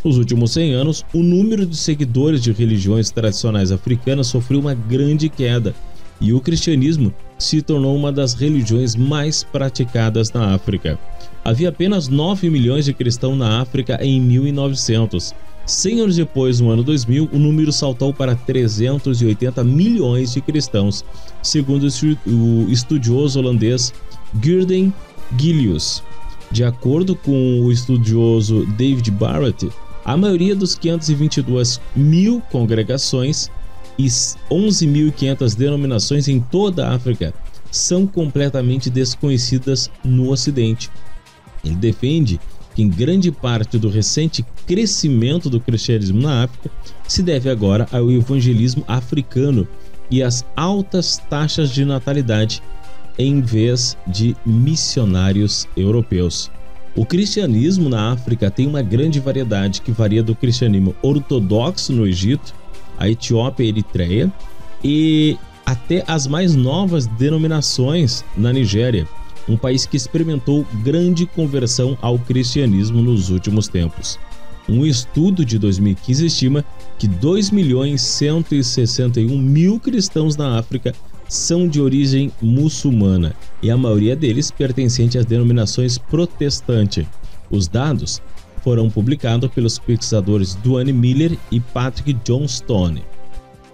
Nos últimos 100 anos, o número de seguidores de religiões tradicionais africanas sofreu uma grande queda, e o cristianismo se tornou uma das religiões mais praticadas na África. Havia apenas 9 milhões de cristãos na África em 1900. 100 anos depois, no ano 2000, o número saltou para 380 milhões de cristãos, segundo o estudioso holandês Gurden Gillius. De acordo com o estudioso David Barrett, a maioria dos 522 mil congregações e 11.500 denominações em toda a África são completamente desconhecidas no Ocidente. Ele defende que grande parte do recente crescimento do cristianismo na África se deve agora ao evangelismo africano e às altas taxas de natalidade em vez de missionários europeus. O cristianismo na África tem uma grande variedade que varia do cristianismo ortodoxo no Egito, a Etiópia e Eritreia e até as mais novas denominações na Nigéria, um país que experimentou grande conversão ao cristianismo nos últimos tempos. Um estudo de 2015 estima que 2 milhões 161 mil cristãos na África são de origem muçulmana e a maioria deles pertencente às denominações protestante. Os dados foram publicados pelos pesquisadores Duane Miller e Patrick Johnstone.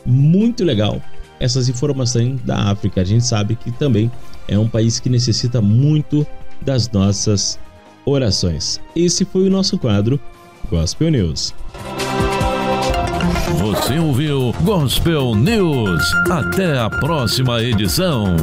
Muito legal essas informações da África. A gente sabe que também é um país que necessita muito das nossas orações. Esse foi o nosso quadro Gospel News. Você ouviu Gospel News. Até a próxima edição.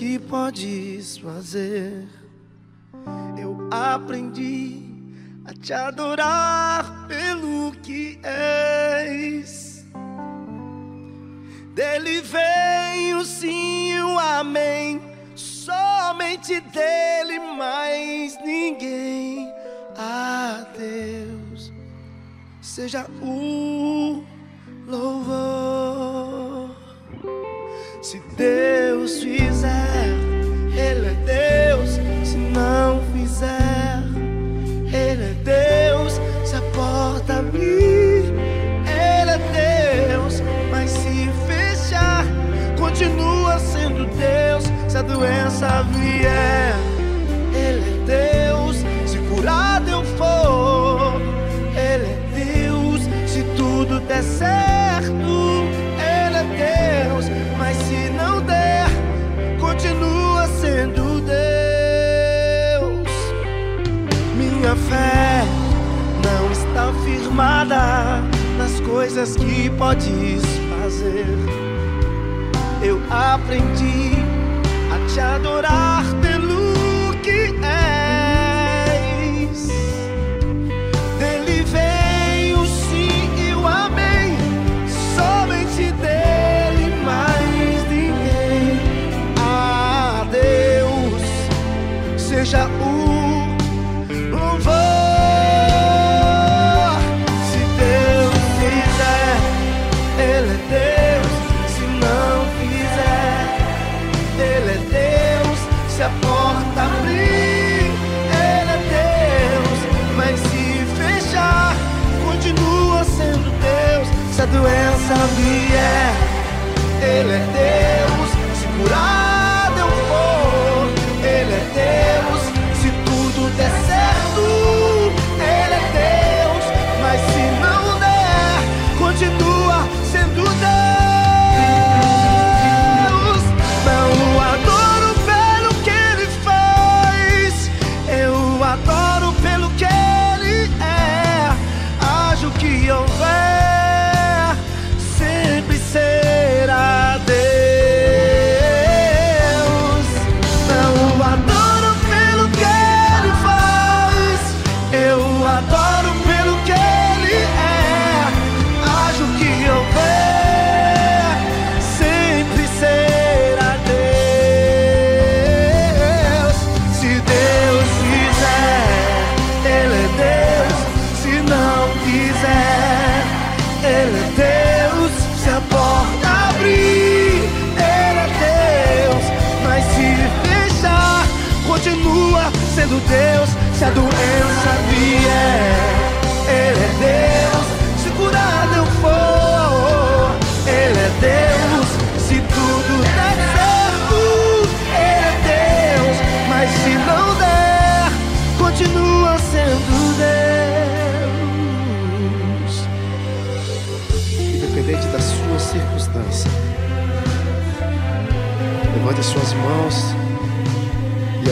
que podes fazer. Eu aprendi a te adorar pelo que és. Dele vem o sim o amém. Somente dele, mais ninguém. A Deus seja o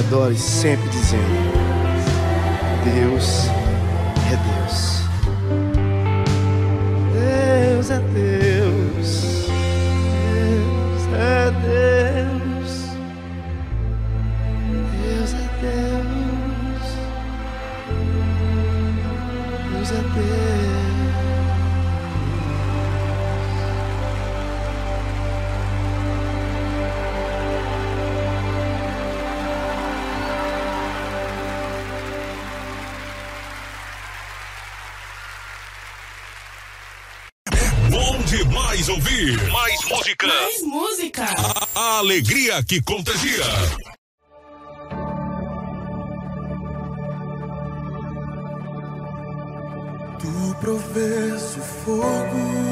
redores, sempre dizendo: Deus alegria que contagia. Tu provês o fogo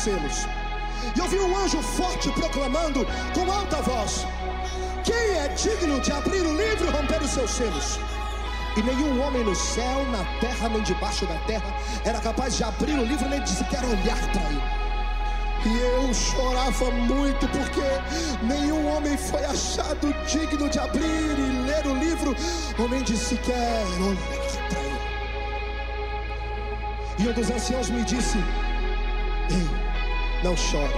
selos. E eu vi um anjo forte proclamando com alta voz: Quem é digno de abrir o livro e romper os seus selos? E nenhum homem no céu, na terra, nem debaixo da terra era capaz de abrir o livro nem de sequer olhar para ele. E eu chorava muito porque nenhum homem foi achado digno de abrir e ler o livro, ou nem de sequer olhar para ele. E um dos anciãos me disse: Ei, não chore,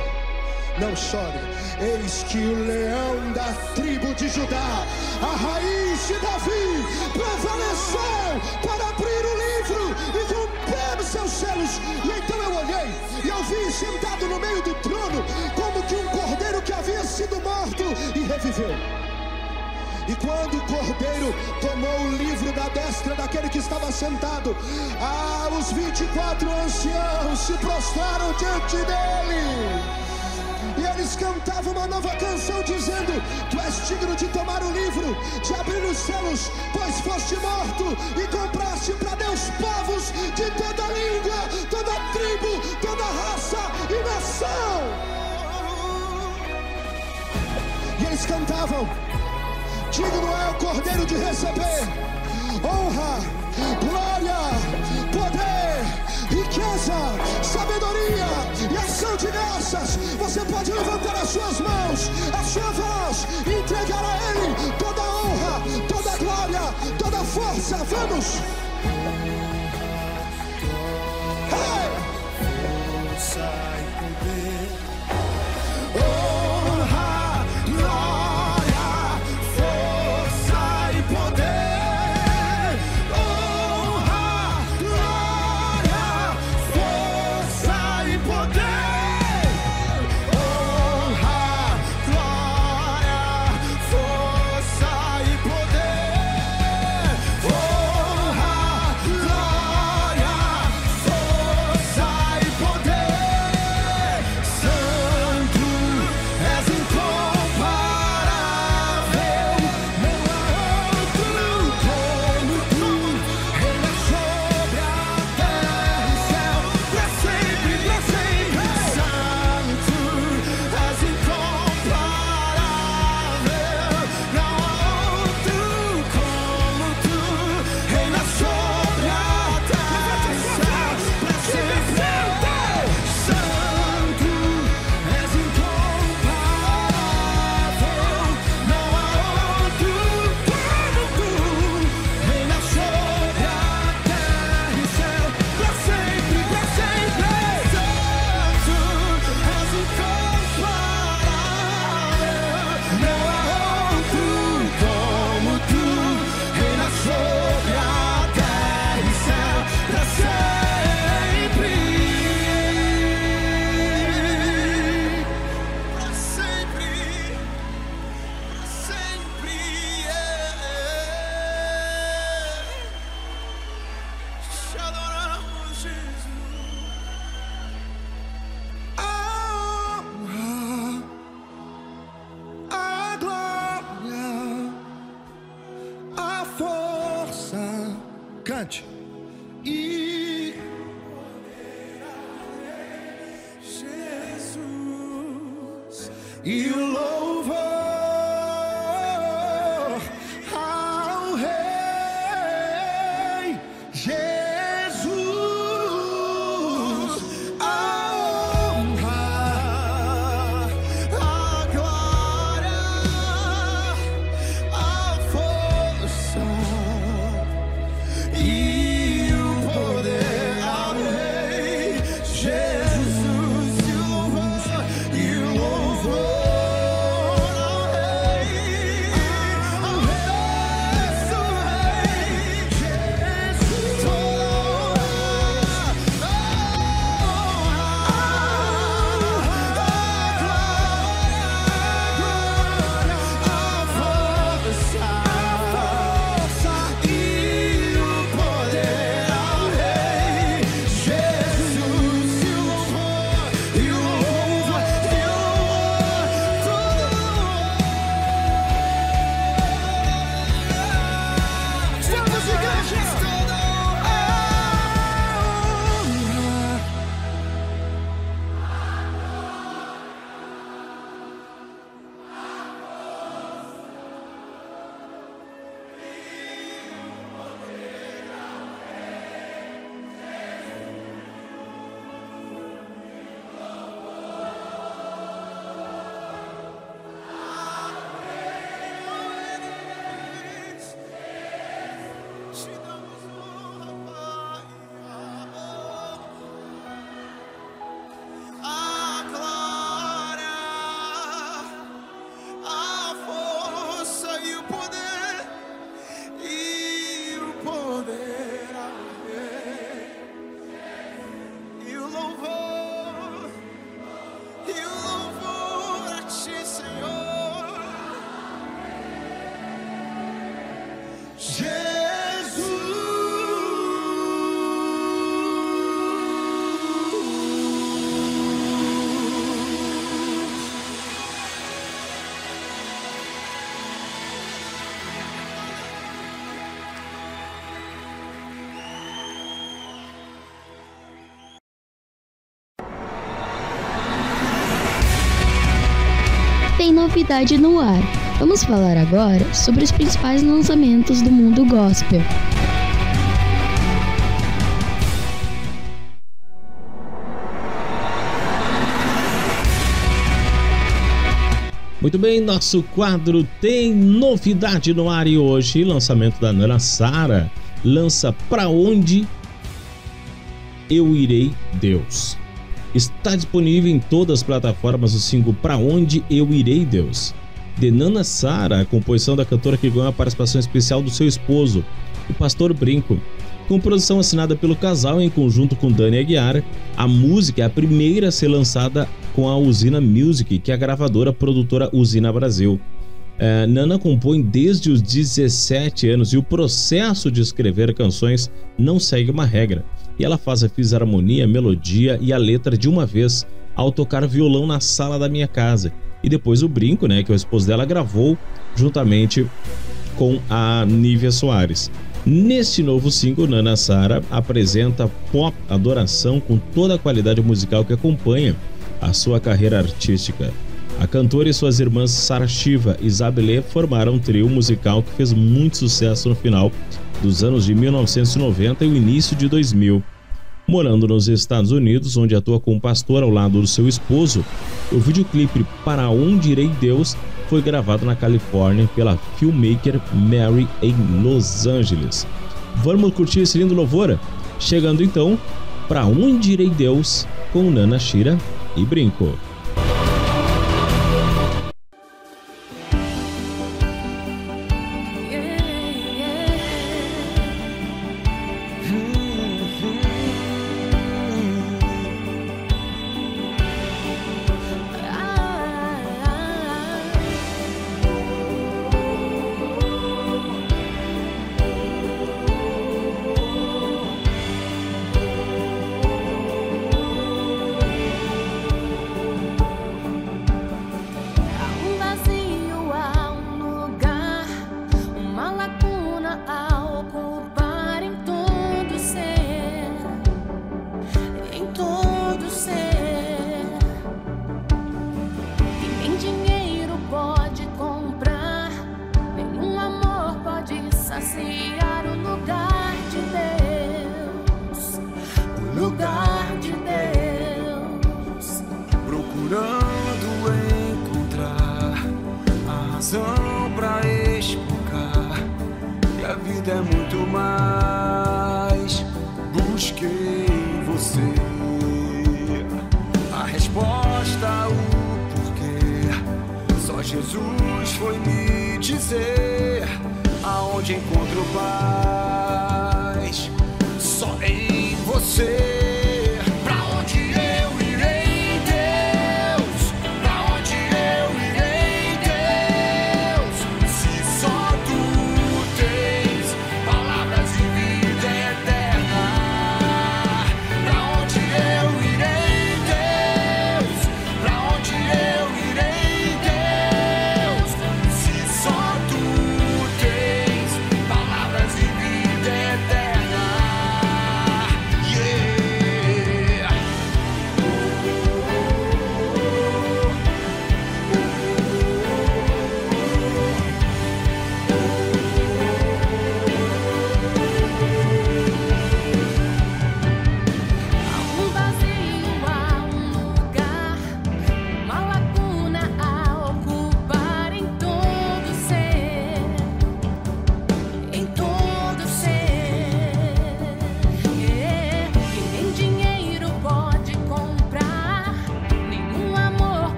não chore. Eis que o leão da tribo de Judá, a raiz de Davi, prevaleceu para abrir o livro e romper os seus selos. E então eu olhei e eu vi sentado no meio do trono, como que um cordeiro que havia sido morto e reviveu. E quando o cordeiro tomou o livro da destra daquele que estava sentado, ah, os 24 anciãos se prostraram diante dele. E eles cantavam uma nova canção dizendo: Tu és digno de tomar o livro, de abrir os selos, pois foste morto e compraste para Deus povos de toda língua, toda tribo, toda raça e nação. E eles cantavam: Digno é o Cordeiro de receber honra, glória, poder, riqueza, sabedoria e ação de graças. Você pode levantar as suas mãos, a sua voz, e entregar a Ele toda a honra, toda a glória, toda a força. Vamos! Hey! novidade no ar. Vamos falar agora sobre os principais lançamentos do mundo gospel. Muito bem, nosso quadro tem novidade no ar e hoje lançamento da Nana Sara lança Pra Onde Eu Irei Deus. Está disponível em todas as plataformas o single Pra Onde Eu Irei Deus. De Nana Sara, a composição da cantora que ganhou a participação especial do seu esposo, o Pastor Brinco. Com produção assinada pelo casal em conjunto com Dani Aguiar, a música é a primeira a ser lançada com a Usina Music, que é a gravadora produtora Usina Brasil. É, Nana compõe desde os 17 anos e o processo de escrever canções não segue uma regra. Ela faz a fisarmonia, melodia e a letra de uma vez ao tocar violão na sala da minha casa. E depois o Brinco, né, que o esposo dela, gravou juntamente com a Nívia Soares. Neste novo single, Nana Sara apresenta pop adoração com toda a qualidade musical que acompanha a sua carreira artística. A cantora e suas irmãs Sara Shiva e Isabelle formaram um trio musical que fez muito sucesso no final dos anos de 1990 e o início de 2000. Morando nos Estados Unidos, onde atua como pastor ao lado do seu esposo, o videoclipe Para Onde Irei Deus foi gravado na Califórnia pela filmmaker Mary em Los Angeles. Vamos curtir esse lindo louvor? Chegando então, Para Onde Irei Deus com Nana Shira e Brinco.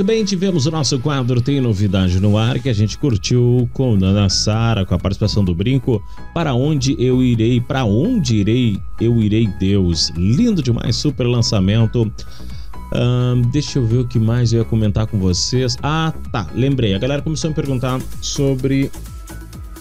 Muito bem, tivemos o nosso quadro Tem Novidade no Ar, que a gente curtiu com Nana Sara, com a participação do Brinco. Para onde eu irei? Para onde irei? Eu irei, Deus. Lindo demais, super lançamento. Deixa eu ver o que mais eu ia comentar com vocês. Ah, tá, lembrei. A galera começou a me perguntar sobre.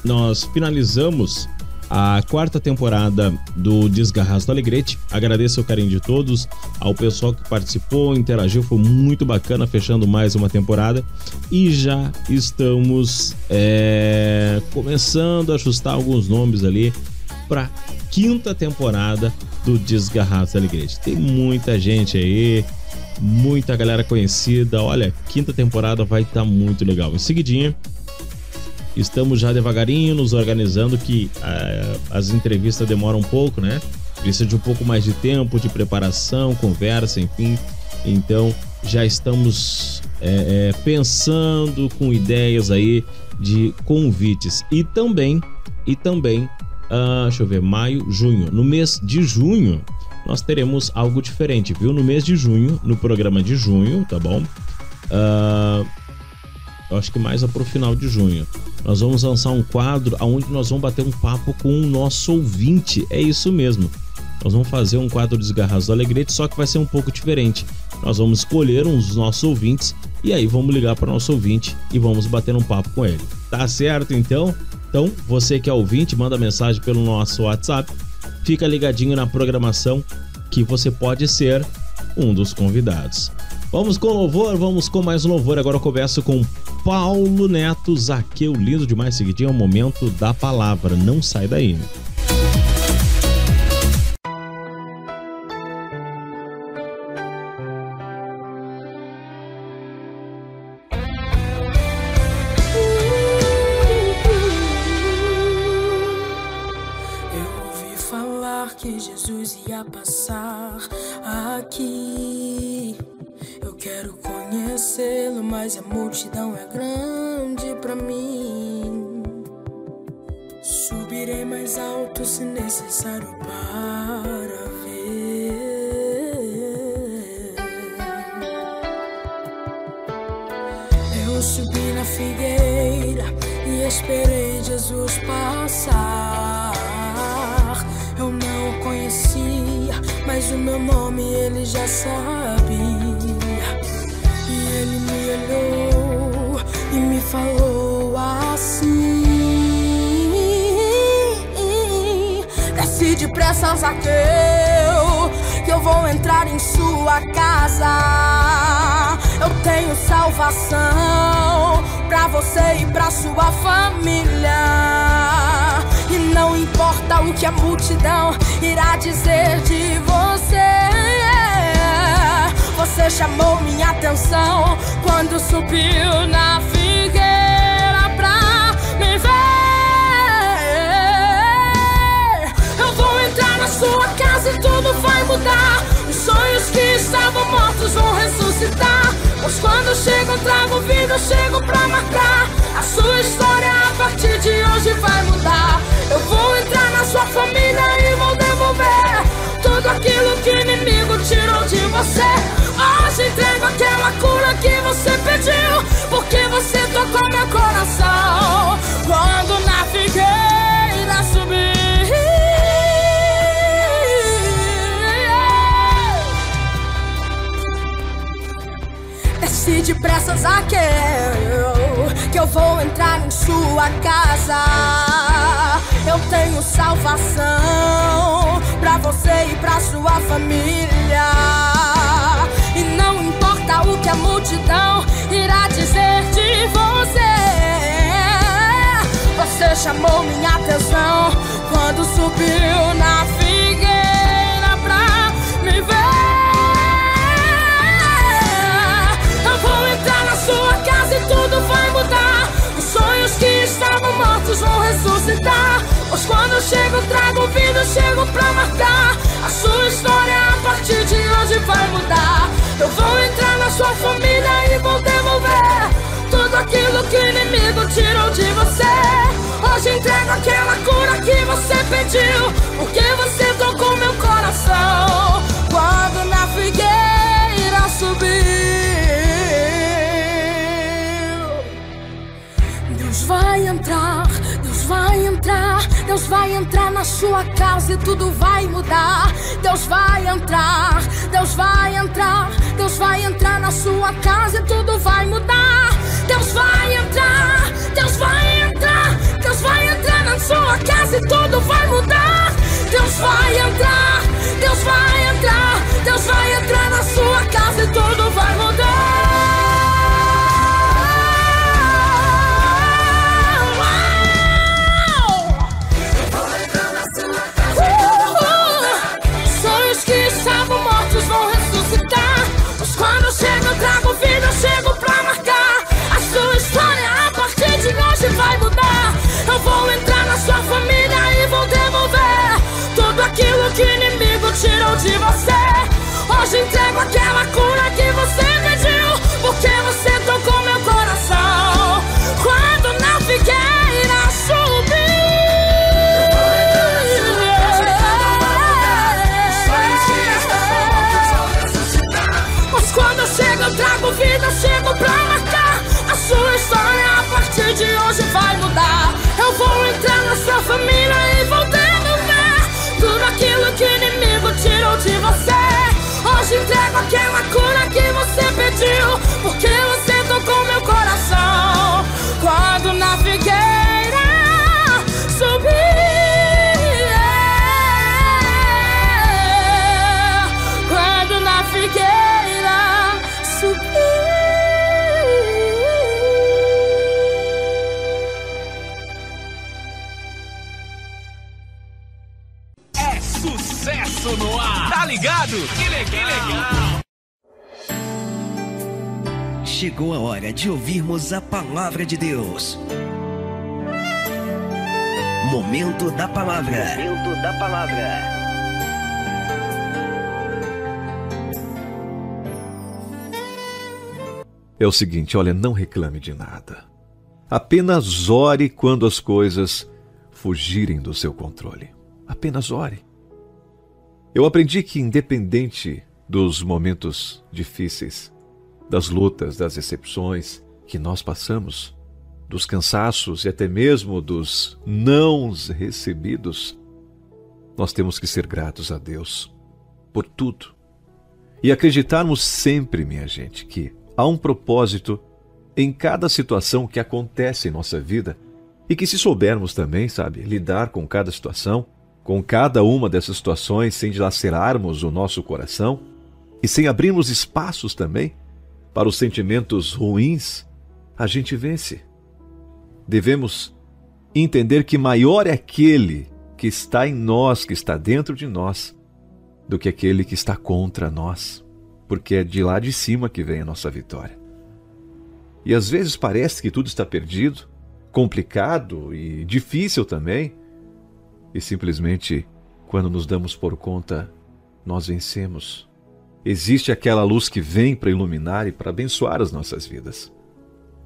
Nós finalizamos a quarta temporada do Desgarraço do Alegrete. Agradeço o carinho de todos, ao pessoal que participou, interagiu, foi muito bacana, fechando mais uma temporada. E já estamos é, começando a ajustar alguns nomes ali para quinta temporada do Desgarraço do Alegrete. Tem muita gente aí, muita galera conhecida. Olha, quinta temporada vai estar muito legal. Em seguidinha, Estamos já devagarinho nos organizando que ah, as entrevistas demoram um pouco, né? Precisa de um pouco mais de tempo, de preparação, conversa, enfim. Então já estamos é, é, pensando com ideias aí de convites e também e também, ah, deixa eu ver, maio, junho. No mês de junho nós teremos algo diferente, viu? No mês de junho, no programa de junho, tá bom? Ah, eu acho que mais é pro final de junho. Nós vamos lançar um quadro onde nós vamos bater um papo com o nosso ouvinte. É isso mesmo. Nós vamos fazer um quadro Desgarrados do Alegrete, só que vai ser um pouco diferente. Nós vamos escolher uns dos nossos ouvintes e aí vamos ligar para o nosso ouvinte e vamos bater um papo com ele. Tá certo então? Então, você que é ouvinte, manda mensagem pelo nosso WhatsApp. Fica ligadinho na programação que você pode ser um dos convidados. Vamos com louvor, vamos com mais louvor. Agora eu começo com Paulo Neto, Zaqueu, lindo demais. Seguidinho é o momento da palavra. Não sai daí. Eu sabia. E ele me olhou e me falou assim: Desce depressa, Zaqueu, que eu vou entrar em sua casa. Eu tenho salvação pra você e pra sua família. E não importa o que a multidão irá dizer de você. Você chamou minha atenção quando subiu na figueira pra me ver. Eu vou entrar na sua casa e tudo vai mudar. Os sonhos que estavam mortos vão ressuscitar. Pois quando chego, trago vida, eu chego pra marcar. A sua história a partir de hoje vai mudar. Eu vou entrar na sua família e vou devolver tudo aquilo que o inimigo tirou de você. Hoje entrego aquela cura que você pediu, porque você tocou meu coração. Quando na figueira subir. Desce depressa, Zaqueu, que eu vou entrar em sua casa. Eu tenho salvação pra você e pra sua família. Que a multidão irá dizer de você. Você chamou minha atenção quando subiu na figueira pra me ver. Eu vou entrar na sua casa e tudo vai mudar. Os sonhos que estavam mortos vão ressuscitar. Pois quando eu chego, trago vida, chego pra marcar. A sua história a partir de hoje vai mudar. Eu vou entrar na sua família e vou devolver tudo aquilo que o inimigo tirou de você. Hoje entrego aquela cura que você pediu, porque você tocou meu coração. Quando na figueira subiu. Deus vai entrar, vai entrar, Deus vai entrar na sua casa e tudo vai mudar. Deus vai entrar, Deus vai entrar, Deus vai entrar na sua casa e tudo vai mudar. Deus vai entrar, Deus vai entrar, Deus vai entrar na sua casa e tudo vai mudar. Deus vai entrar, Deus vai entrar, Deus vai entrar na sua casa e tudo vai mudar. Eu vou entrar na sua família e vou devolver tudo aquilo que o inimigo tirou de você. Hoje entrego aquela cura que você Hoje entrego aquela cura que você pediu, porque você tocou meu coração. Ligado? Que legal. Chegou a hora de ouvirmos a palavra de Deus. Momento da palavra. Momento da palavra. É o seguinte, olha, não reclame de nada. Apenas ore quando as coisas fugirem do seu controle. Apenas ore. Eu aprendi que, independente dos momentos difíceis, das lutas, das decepções que nós passamos, dos cansaços e até mesmo dos nãos recebidos, nós temos que ser gratos a Deus por tudo. E acreditarmos sempre, minha gente, que há um propósito em cada situação que acontece em nossa vida e que, se soubermos também, sabe, lidar com cada situação, com cada uma dessas situações sem dilacerarmos o nosso coração e sem abrirmos espaços também para os sentimentos ruins, a gente vence. Devemos entender que maior é aquele que está em nós, que está dentro de nós, do que aquele que está contra nós, porque é de lá de cima que vem a nossa vitória. E às vezes parece que tudo está perdido, complicado e difícil também, e simplesmente, quando nos damos por conta, nós vencemos. Existe aquela luz que vem para iluminar e para abençoar as nossas vidas.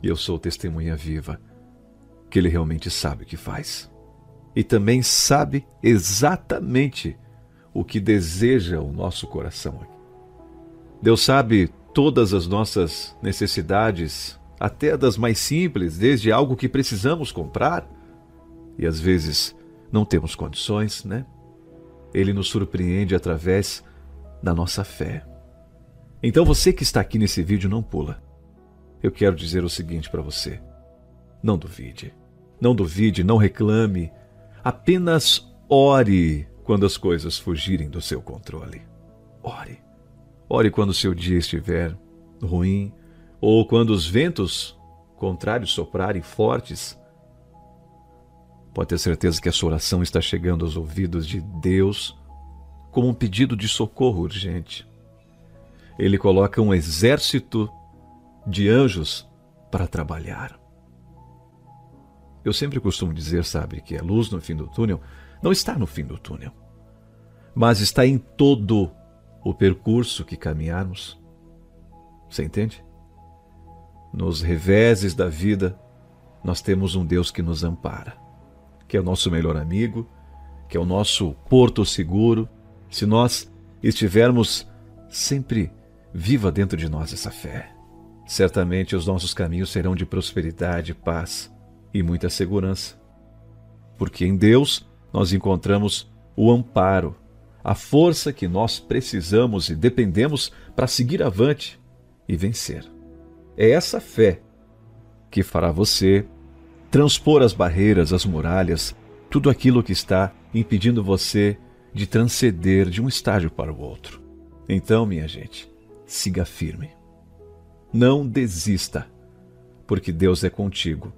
E eu sou testemunha viva que Ele realmente sabe o que faz. E também sabe exatamente o que deseja o nosso coração. Deus sabe todas as nossas necessidades, até das mais simples, desde algo que precisamos comprar e às vezes não temos condições, né? Ele nos surpreende através da nossa fé. Então você que está aqui nesse vídeo não pula. Eu quero dizer o seguinte para você: não duvide. Não duvide, não reclame. Apenas ore quando as coisas fugirem do seu controle. Ore. Ore quando seu dia estiver ruim ou quando os ventos contrários soprarem fortes. Pode ter certeza que a sua oração está chegando aos ouvidos de Deus como um pedido de socorro urgente. Ele coloca um exército de anjos para trabalhar. Eu sempre costumo dizer, sabe, que a luz no fim do túnel não está no fim do túnel, mas está em todo o percurso que caminharmos. Você entende? Nos reveses da vida, nós temos um Deus que nos ampara, que é o nosso melhor amigo, que é o nosso porto seguro. Se nós estivermos sempre viva dentro de nós essa fé, certamente os nossos caminhos serão de prosperidade, paz e muita segurança. Porque em Deus nós encontramos o amparo, a força que nós precisamos e dependemos para seguir avante e vencer. É essa fé que fará você transpor as barreiras, as muralhas, tudo aquilo que está impedindo você de transcender de um estágio para o outro. Então, minha gente, siga firme. Não desista, porque Deus é contigo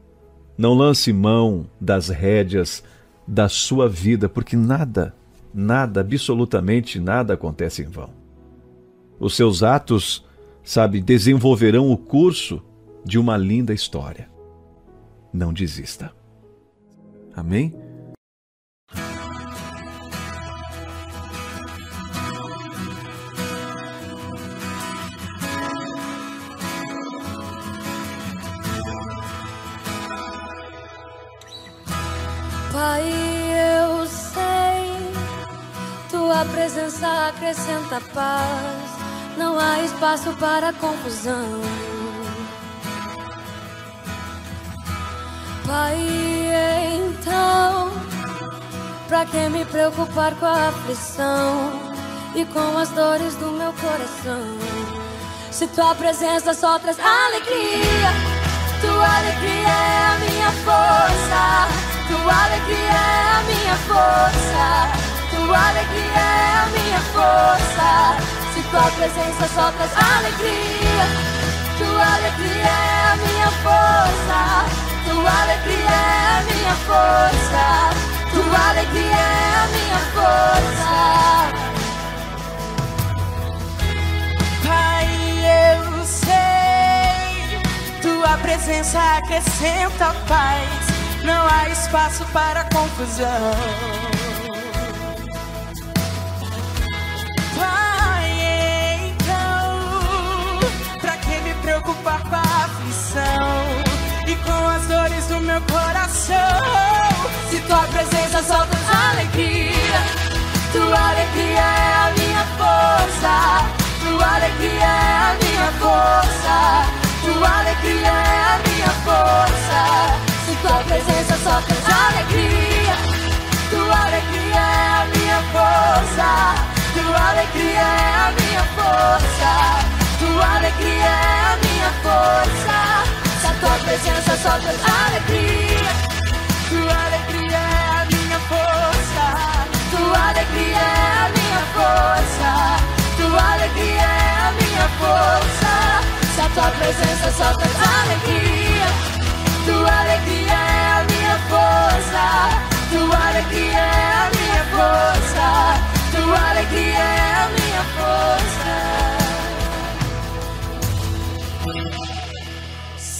não lance mão das rédeas da sua vida, porque nada, nada, absolutamente nada acontece em vão. Os seus atos, sabe, desenvolverão o curso de uma linda história. Não desista. Amém? Pai, eu sei, tua presença acrescenta paz, não há espaço para confusão. Pai, então, pra que me preocupar com a aflição e com as dores do meu coração? Se tua presença só traz alegria, tua alegria é a minha força. Tua alegria é a minha força. Tua alegria é a minha força. Se tua presença só traz alegria. Tua alegria é a minha força. Tua alegria é a minha força. Tua alegria é a minha força. Pai, eu sei, tua presença acrescenta paz não há espaço para confusão. Meu coração? Se tua presença só traz alegria, tua alegria é a minha força. Tua alegria é a minha força. Tua alegria é a minha força. Tua presença só traz alegria. Tua alegria é a minha força. Tua alegria é a minha força. Tua alegria é a minha força. Se a tua presença só traz alegria. Tua alegria é a minha força. Tua alegria é a minha força. Tua alegria é a minha força. Se a tua presença só traz alegria. Tua alegria é a minha força. Tua alegria é a minha força. Tua alegria é a minha força.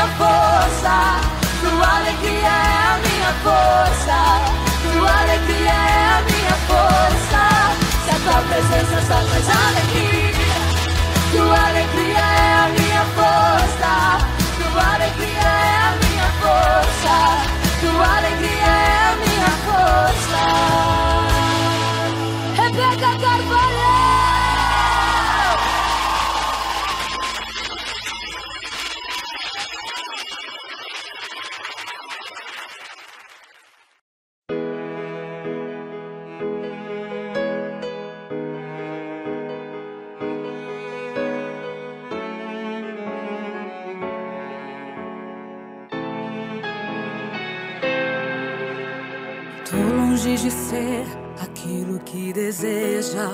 minha força, tua alegria é a minha força, tua alegria é a minha força. Se a tua presença só faz alegria, tua alegria é a minha força, tua alegria é a minha força, tua alegria é a minha força. Rebeca Carvalho. de ser aquilo que deseja,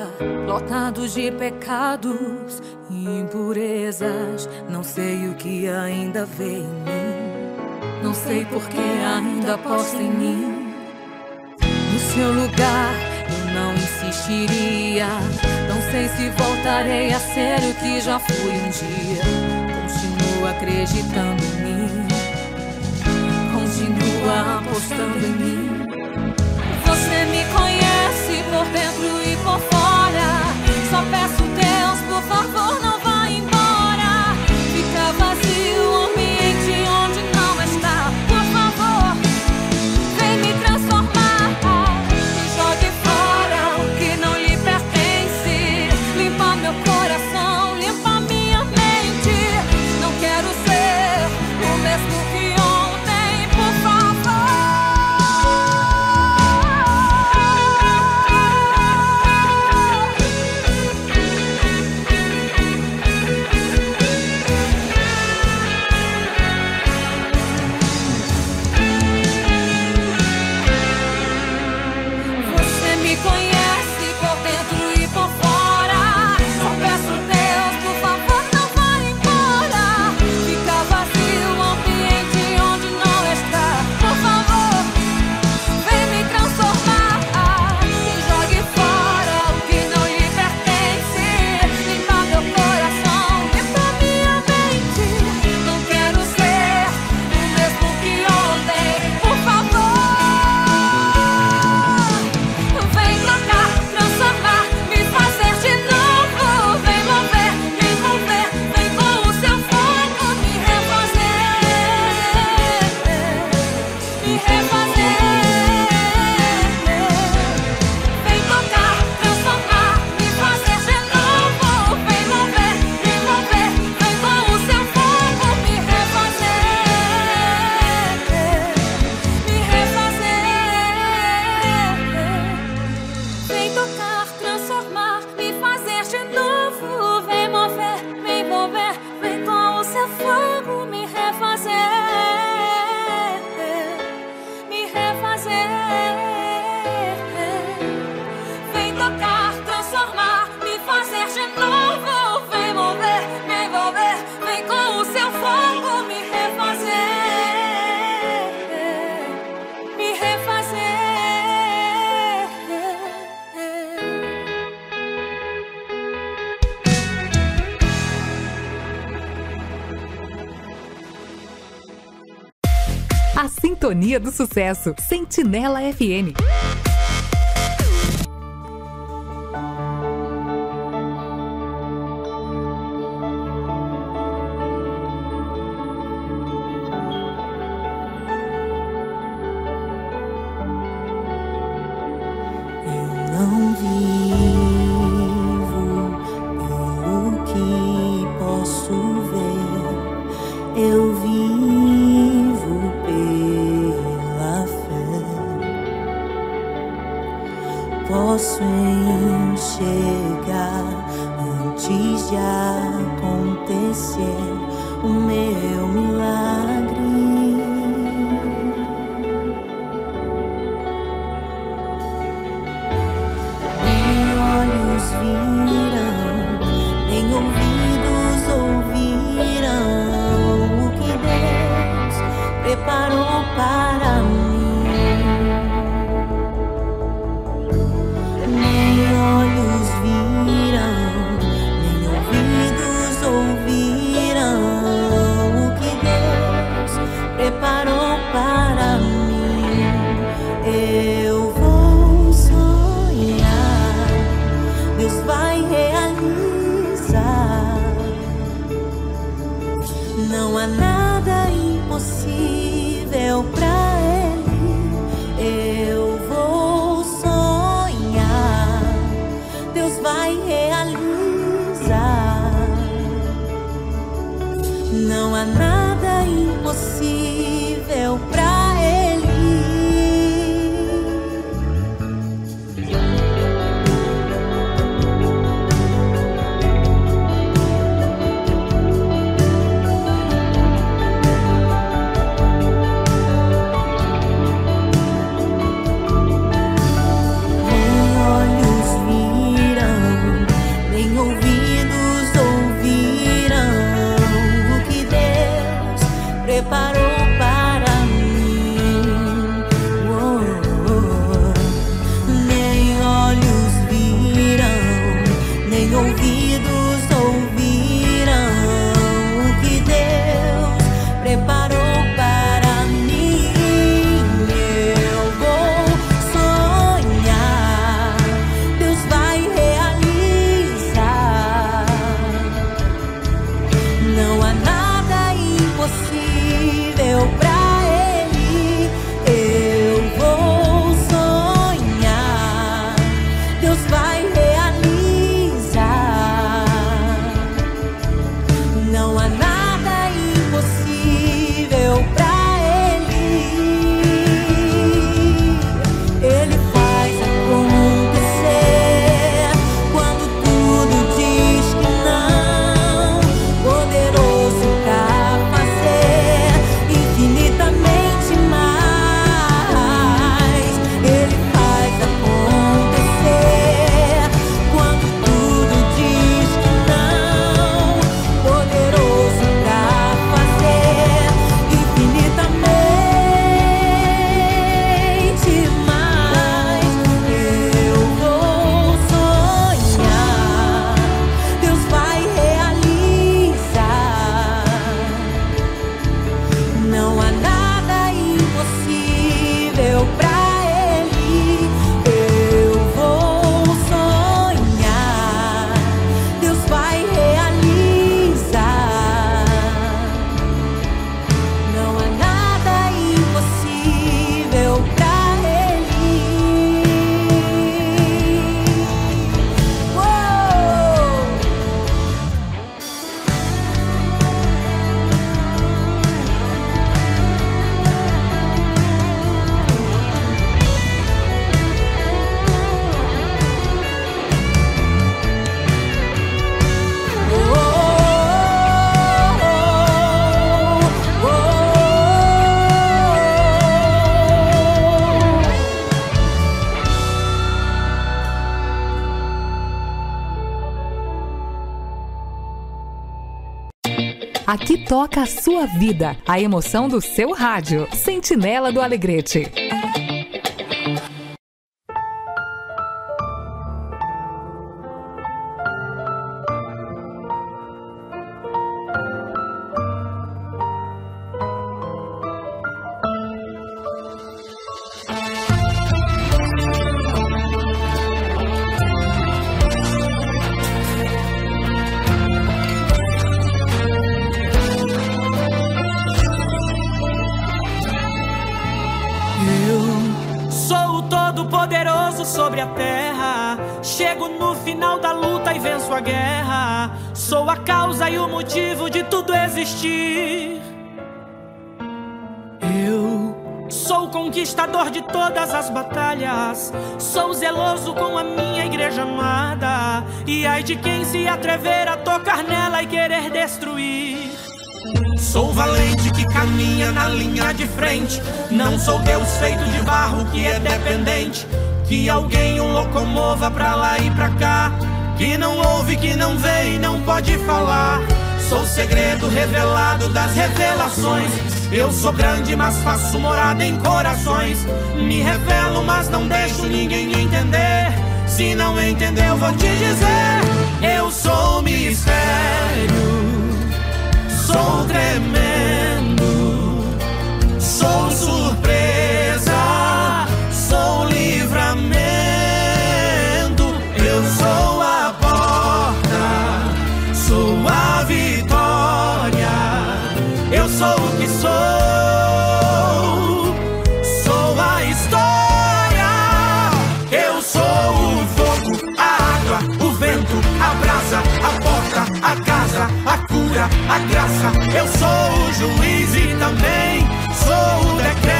lotados de pecados e impurezas. Não sei o que ainda vê em mim, não sei por que ainda aposta em mim. No seu lugar eu não insistiria, não sei se voltarei a ser o que já fui um dia. Continuo acreditando em mim, continua apostando em mim me conhece por dentro e por fora. Só peço Deus, por favor, não Sintonia do Sucesso, Sentinela FM. Aqui toca a sua vida, a emoção do seu rádio. Sentinela do Alegrete. se atrever a tocar nela e querer destruir. Sou valente que caminha na linha de frente. Não sou Deus feito de barro que é dependente. Que alguém o locomova pra lá e pra cá. Que não ouve, que não vê e não pode falar. Sou segredo revelado das revelações. Eu sou grande, mas faço morada em corações. Me revelo, mas não deixo ninguém entender. Se não entender eu vou te dizer mistério, sou tremendo, a cura, a graça. Eu sou o juiz e também sou o decreto.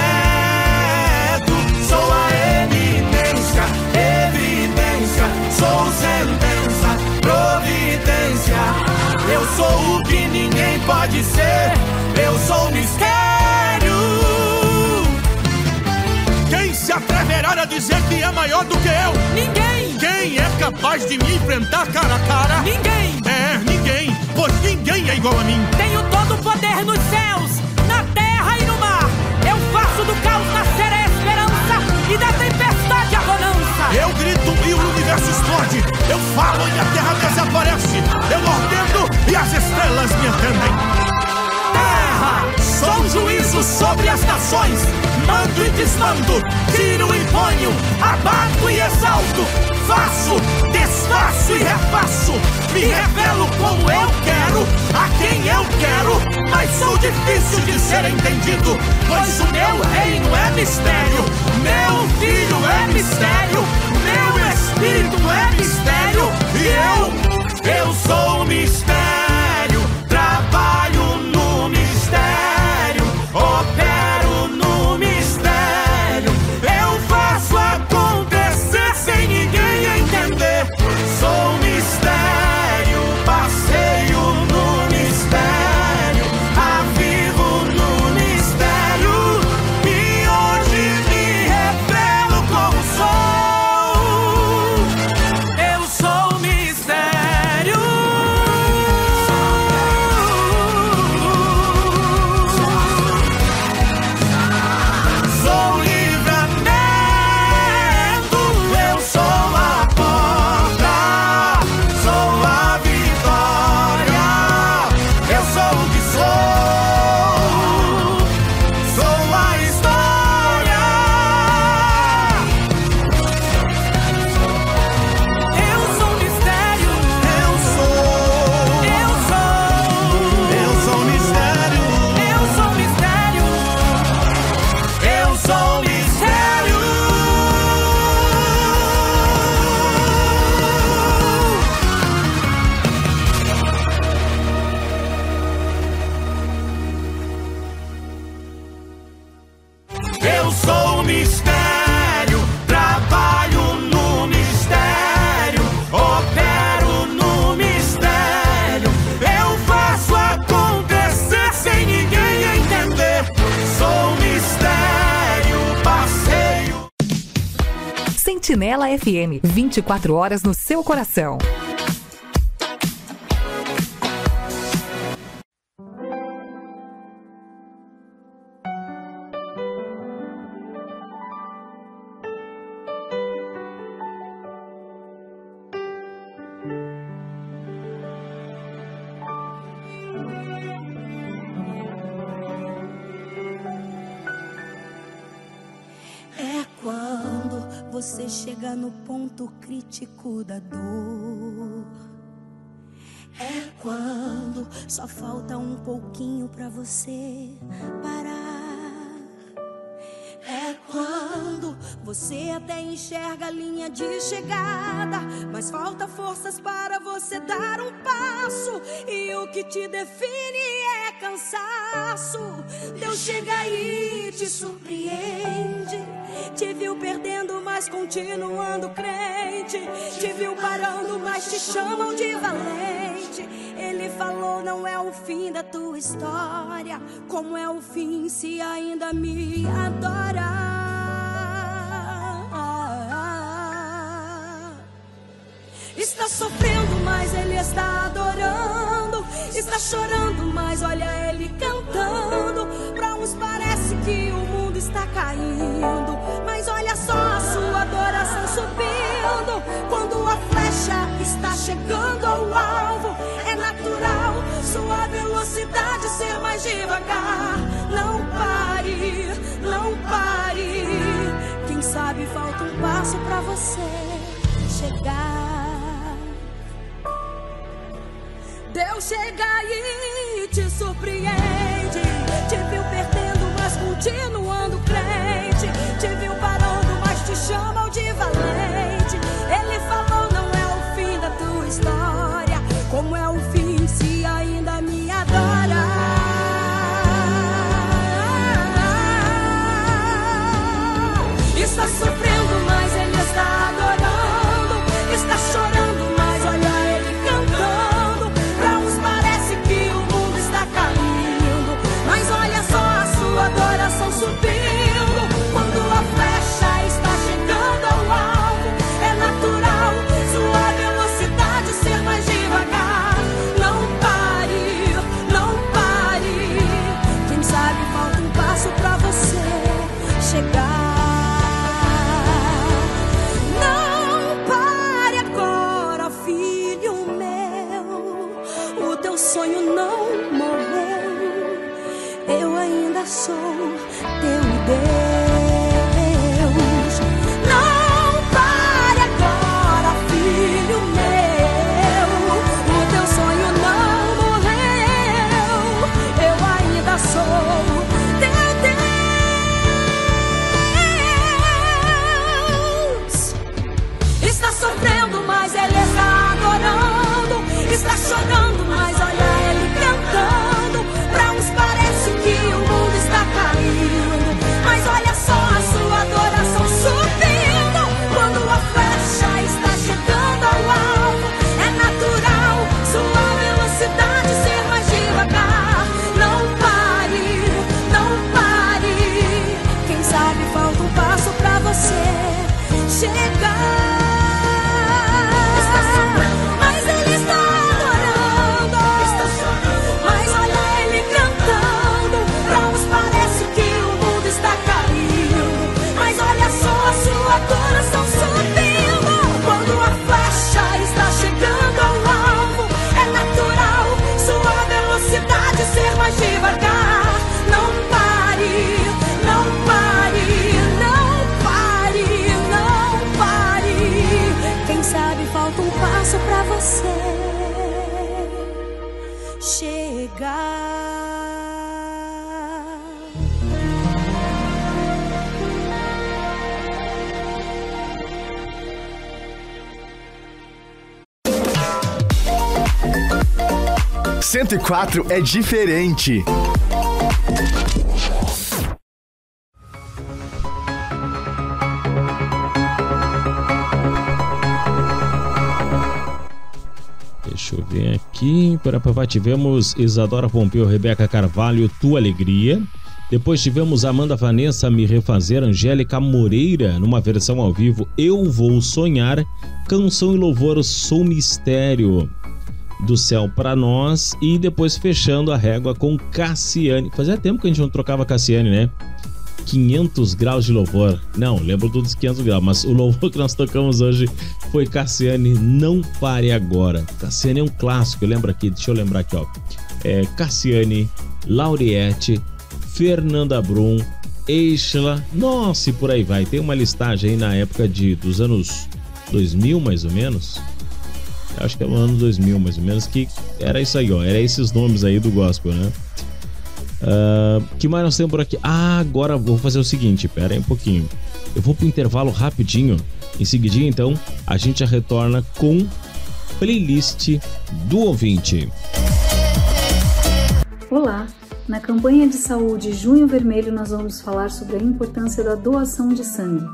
Sou a eminência, evidência. Sou sentença, providência. Eu sou o que ninguém pode ser. Eu sou mistério. Quem se atreverá a dizer que é maior do que eu? Ninguém! Quem é capaz de me enfrentar cara a cara? Ninguém! É, ninguém, pois ninguém é igual a mim. Tenho todo o poder nos céus, na terra e no mar. Eu faço do caos nascer a esperança e da tempestade a bonança. Eu grito e o universo explode. Eu falo e a terra desaparece. Eu ordeno e as estrelas me atendem. Terra, sou juízo sobre as nações. Mando e desmando, tiro e ponho, abato e exalto. Faço, desfaço e refaço. Me revelo como eu quero, a quem eu quero. Mas sou difícil de ser entendido, pois o meu reino é mistério. Meu filho é mistério, meu espírito é mistério. E eu, eu sou mistério. FM, 24 horas no seu coração. Ponto crítico da dor. É quando só falta um pouquinho pra você parar. É quando você até enxerga a linha de chegada, mas falta forças para você dar um passo. E o que te define é cansaço. Deus chega e te surpreende. Te viu perdendo, mas continuando crente. Te viu parando, mas te chamam de valente. Ele falou: não é o fim da tua história. Como é o fim se ainda me adora? Está sofrendo, mas ele está adorando. Está chorando, mas olha ele cantando. Pra uns parece que o mundo está caindo. Mas olha só a sua adoração subindo. Quando a flecha está chegando ao alvo, é natural sua velocidade ser mais devagar. Não pare, não pare. Quem sabe falta um passo pra você chegar. Deus chega e te surpreende. Te viu perdendo, mas continuando crente. 104 é diferente. Deixa eu ver aqui. Para tivemos Isadora Pompeu, Rebeca Carvalho, Tua Alegria. Depois tivemos Amanda Vanessa Me Refazer, Angélica Moreira, numa versão ao vivo Eu Vou Sonhar, Canção e Louvor Sou Mistério do Céu para Nós e depois fechando a régua com Cassiane. Fazia tempo que a gente não trocava Cassiane, né? 500 graus de louvor. Não, lembro dos 500 graus, mas o louvor que nós tocamos hoje foi Cassiane Não Pare Agora. Cassiane é um clássico, lembra aqui, deixa eu lembrar aqui, ó. É, Cassiane, Lauriette, Fernanda Brum, Eichla, nossa, e por aí vai. Tem uma listagem aí na época de, dos anos 2000, mais ou menos. Acho que é no ano 2000, mais ou menos, que era isso aí, ó. Era esses nomes aí do gospel, né? Uh, que mais nós temos por aqui? Ah, agora vou fazer o seguinte, pera aí um pouquinho. Eu vou pro intervalo rapidinho. Em seguidinho, então, a gente já retorna com playlist do ouvinte. Olá! Na campanha de saúde Junho Vermelho, nós vamos falar sobre a importância da doação de sangue.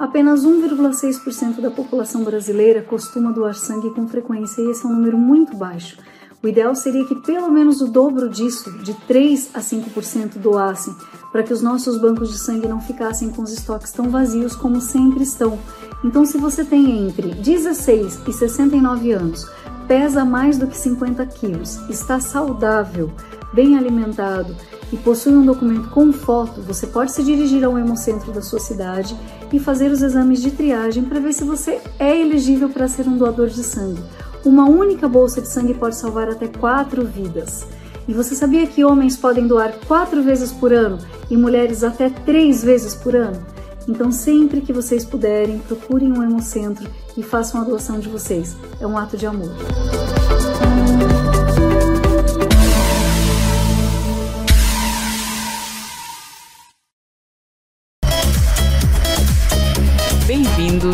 Apenas 1,6% da população brasileira costuma doar sangue com frequência e esse é um número muito baixo. O ideal seria que pelo menos o dobro disso, de 3 a 5%, doassem, para que os nossos bancos de sangue não ficassem com os estoques tão vazios como sempre estão. Então, se você tem entre 16 e 69 anos, pesa mais do que 50 quilos, está saudável, bem alimentado e possui um documento com foto, você pode se dirigir ao hemocentro da sua cidade e fazer os exames de triagem para ver se você é elegível para ser um doador de sangue. Uma única bolsa de sangue pode salvar até quatro vidas. E você sabia que homens podem doar quatro vezes por ano e mulheres até três vezes por ano? Então, sempre que vocês puderem, procurem um hemocentro e façam a doação de vocês. É um ato de amor.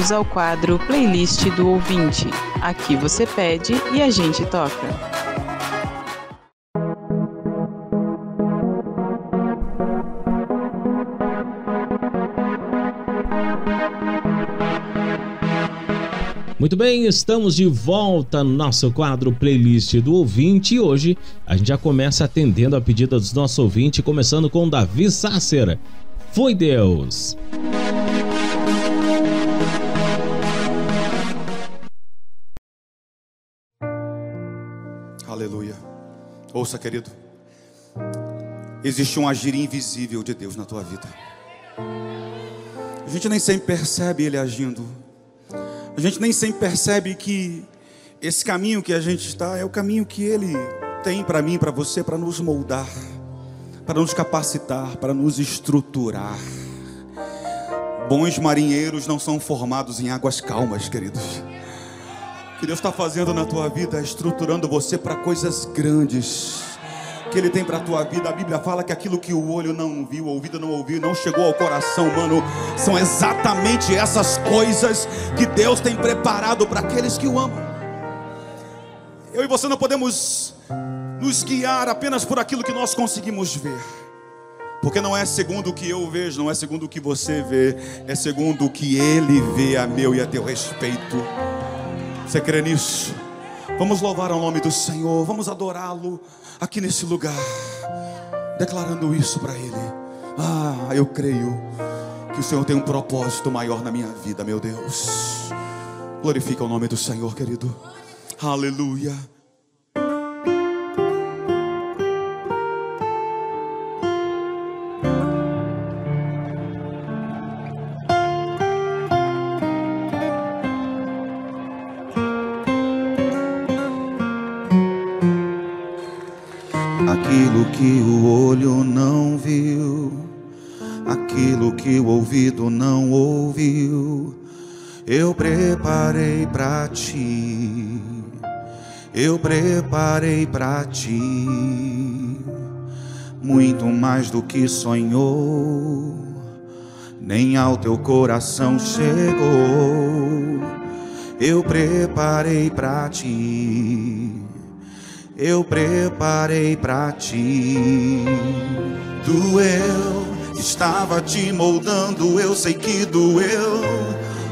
Bem-vindos ao quadro Playlist do Ouvinte. Aqui você pede e a gente toca. Muito bem, estamos de volta no nosso quadro Playlist do Ouvinte e hoje a gente já começa atendendo a pedida dos nossos ouvintes, começando com Davi Sácer. Foi Deus! Aleluia. Ouça, querido. Existe um agir invisível de Deus na tua vida. A gente nem sempre percebe Ele agindo. A gente nem sempre percebe que esse caminho que a gente está é o caminho que Ele tem para mim, para você, para nos moldar, para nos capacitar, para nos estruturar. Bons marinheiros não são formados em águas calmas, queridos. Que Deus está fazendo na tua vida, estruturando você para coisas grandes que Ele tem para a tua vida. A Bíblia fala que aquilo que o olho não viu, o ouvido não ouviu, não chegou ao coração humano, são exatamente essas coisas que Deus tem preparado para aqueles que o amam. Eu e você não podemos nos guiar apenas por aquilo que nós conseguimos ver. Porque não é segundo o que eu vejo, não é segundo o que você vê, é segundo o que Ele vê a meu e a teu respeito. Você crê nisso? Vamos louvar ao nome do Senhor, vamos adorá-lo aqui nesse lugar, declarando isso para Ele. Ah, eu creio que o Senhor tem um propósito maior na minha vida, meu Deus. Glorifica o nome do Senhor, querido. Aleluia. Aquilo que o ouvido não ouviu, eu preparei para ti. Eu preparei para ti muito mais do que sonhou, nem ao teu coração chegou. Eu preparei para ti eu preparei para ti. Doeu, estava te moldando, eu sei que doeu.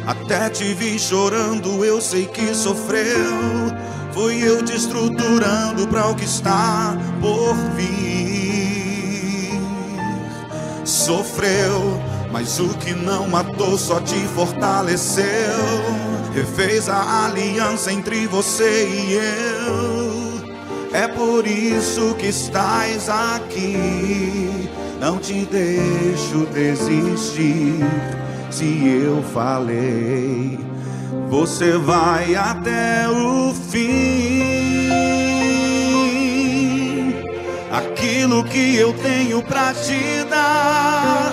Até te vi chorando, eu sei que sofreu. Fui eu te estruturando para o que está por vir. Sofreu, mas o que não matou só te fortaleceu. Refez a aliança entre você e eu. É por isso que estás aqui. Não te deixo desistir. Se eu falei, você vai até o fim. Aquilo que eu tenho pra te dar,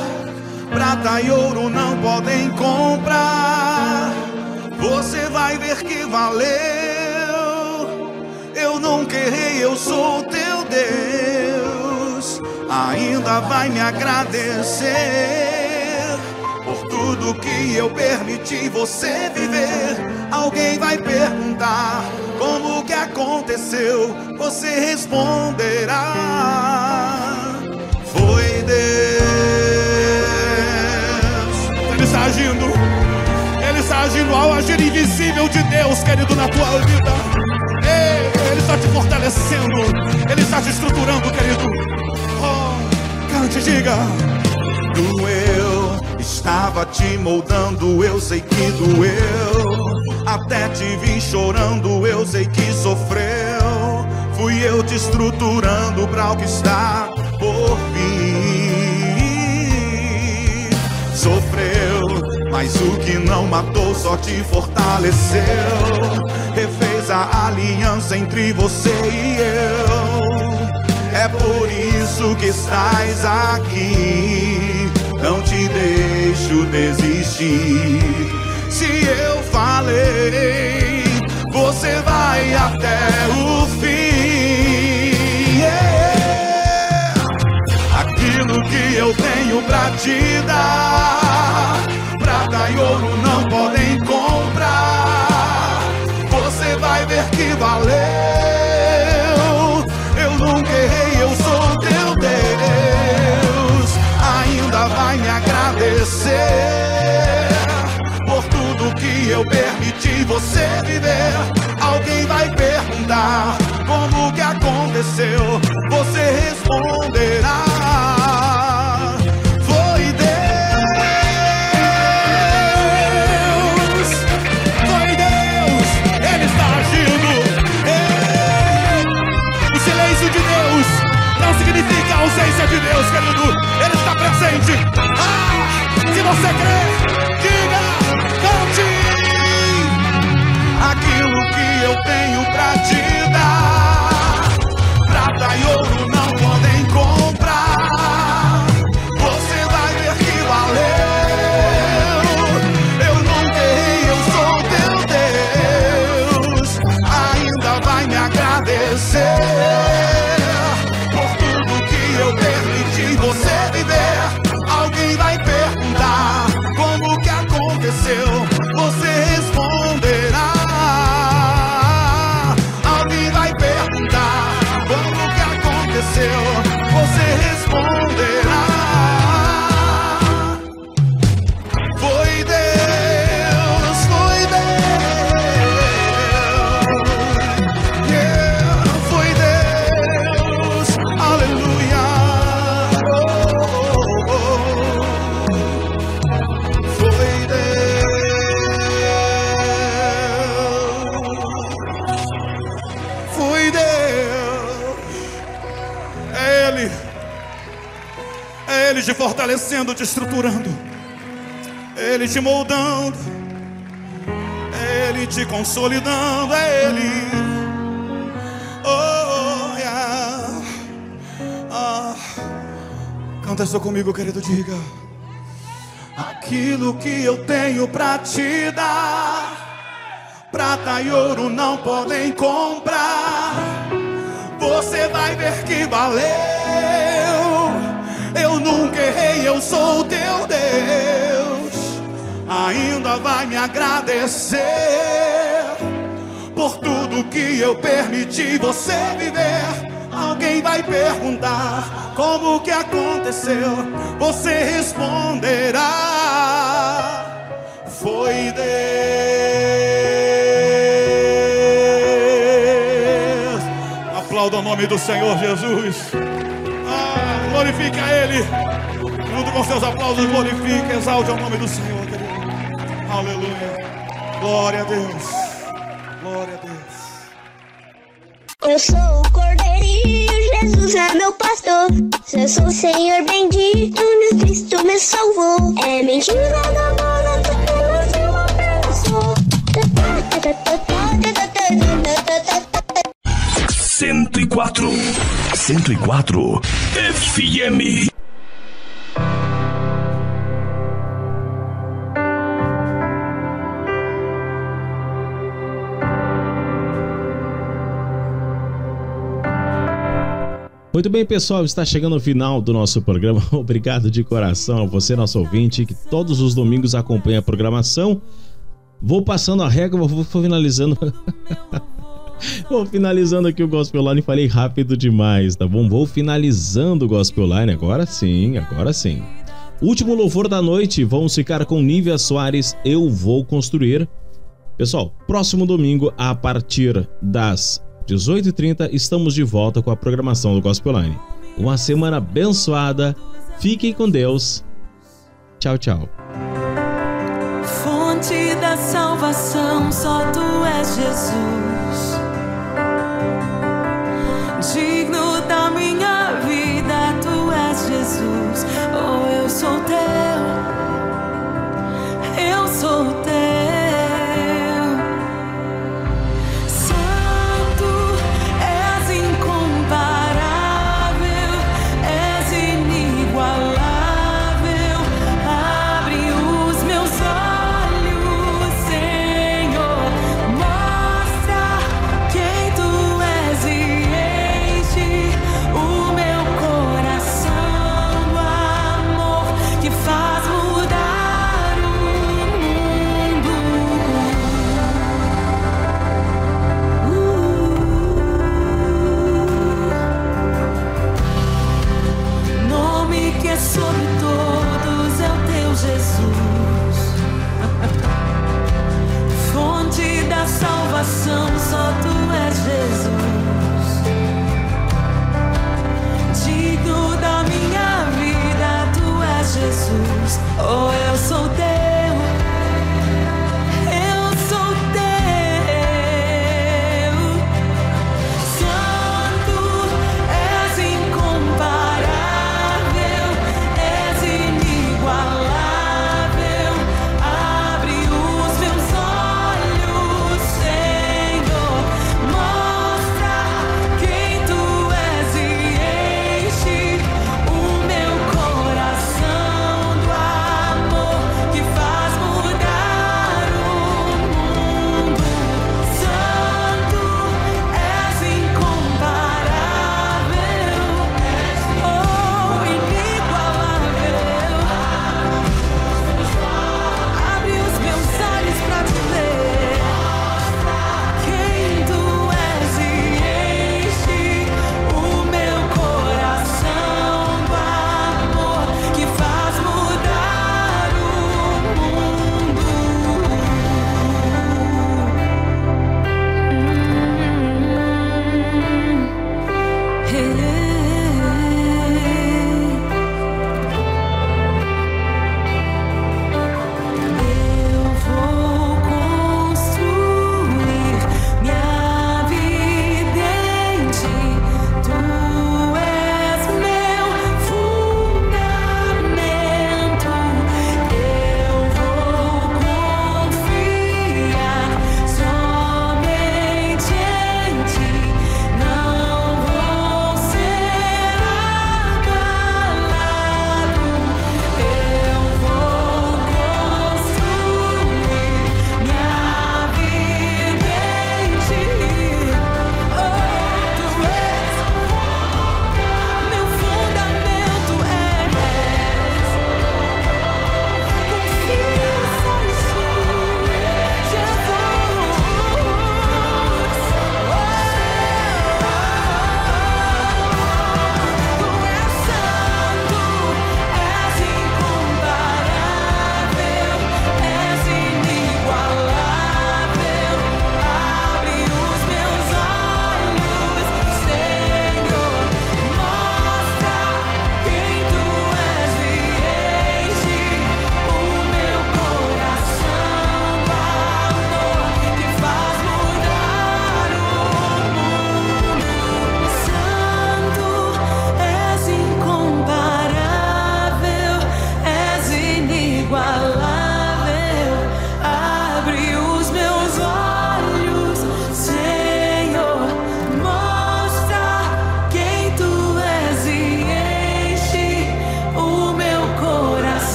prata e ouro não podem comprar. Você vai ver que valeu. Eu nunca errei, eu sou teu Deus ainda vai me agradecer por tudo que eu permiti você viver. Alguém vai perguntar como que aconteceu, você responderá: Foi Deus. Ele está agindo, ele está agindo ao agir invisível de Deus, querido, na tua vida. Ele está te fortalecendo, Ele está te estruturando, querido. Oh. Te diga: Doeu, estava te moldando, eu sei que doeu. Até te vi chorando, eu sei que sofreu. Fui eu te estruturando pra o que está por vir. Sofreu, mas o que não matou só te fortaleceu. Refez a aliança entre você e eu é por isso que estás aqui. Não te deixo desistir. Se eu falei, você vai até o fim. Yeah. Aquilo que eu tenho pra te dar, prata e ouro não podem comprar. Você vai ver que valeu. Você viver. Alguém vai perguntar como que aconteceu. Você responderá. Foi Deus, foi Deus, Ele está agindo. Ei, O silêncio de Deus não significa ausência de Deus, querido. Ele está presente. Ah, se você crê, eu tenho pra te fortalecendo, te estruturando. Ele te moldando. Ele te consolidando. É Ele. Oh, yeah. Ah. Canta isso comigo, querido, diga. Aquilo que eu tenho pra te dar, prata e ouro não podem comprar. Você vai ver que valeu. Nunca errei, eu sou teu Deus. Ainda vai me agradecer por tudo que eu permiti você viver. Alguém vai perguntar como que aconteceu. Você responderá: Foi Deus. Aplauda o nome do Senhor Jesus. Ah, glorifica Ele. Junto com seus aplausos, glorifica, exalte o nome do Senhor. Aleluia. Glória a Deus. Glória a Deus. Eu sou o Cordeirinho, Jesus é meu pastor. Eu sou o Senhor bendito, meu Cristo me salvou. É mentira da bola, tu apenas uma pessoa. 104. 104 FM. Muito bem, pessoal, está chegando o final do nosso programa. Obrigado de coração a você, nosso ouvinte, que todos os domingos acompanha a programação. Vou passando a régua, vou finalizando. vou finalizando aqui o Gospel Line. Falei rápido demais, tá bom? Vou finalizando o Gospel Line. Agora sim, agora sim. Último louvor da noite. Vamos ficar com Nívia Soares. Eu vou construir. Pessoal, próximo domingo, a partir das 18h30, estamos de volta com a programação do Gospel Line. Uma semana abençoada. Fiquem com Deus. Tchau, tchau. Fonte da salvação, só tu és Jesus. Oh,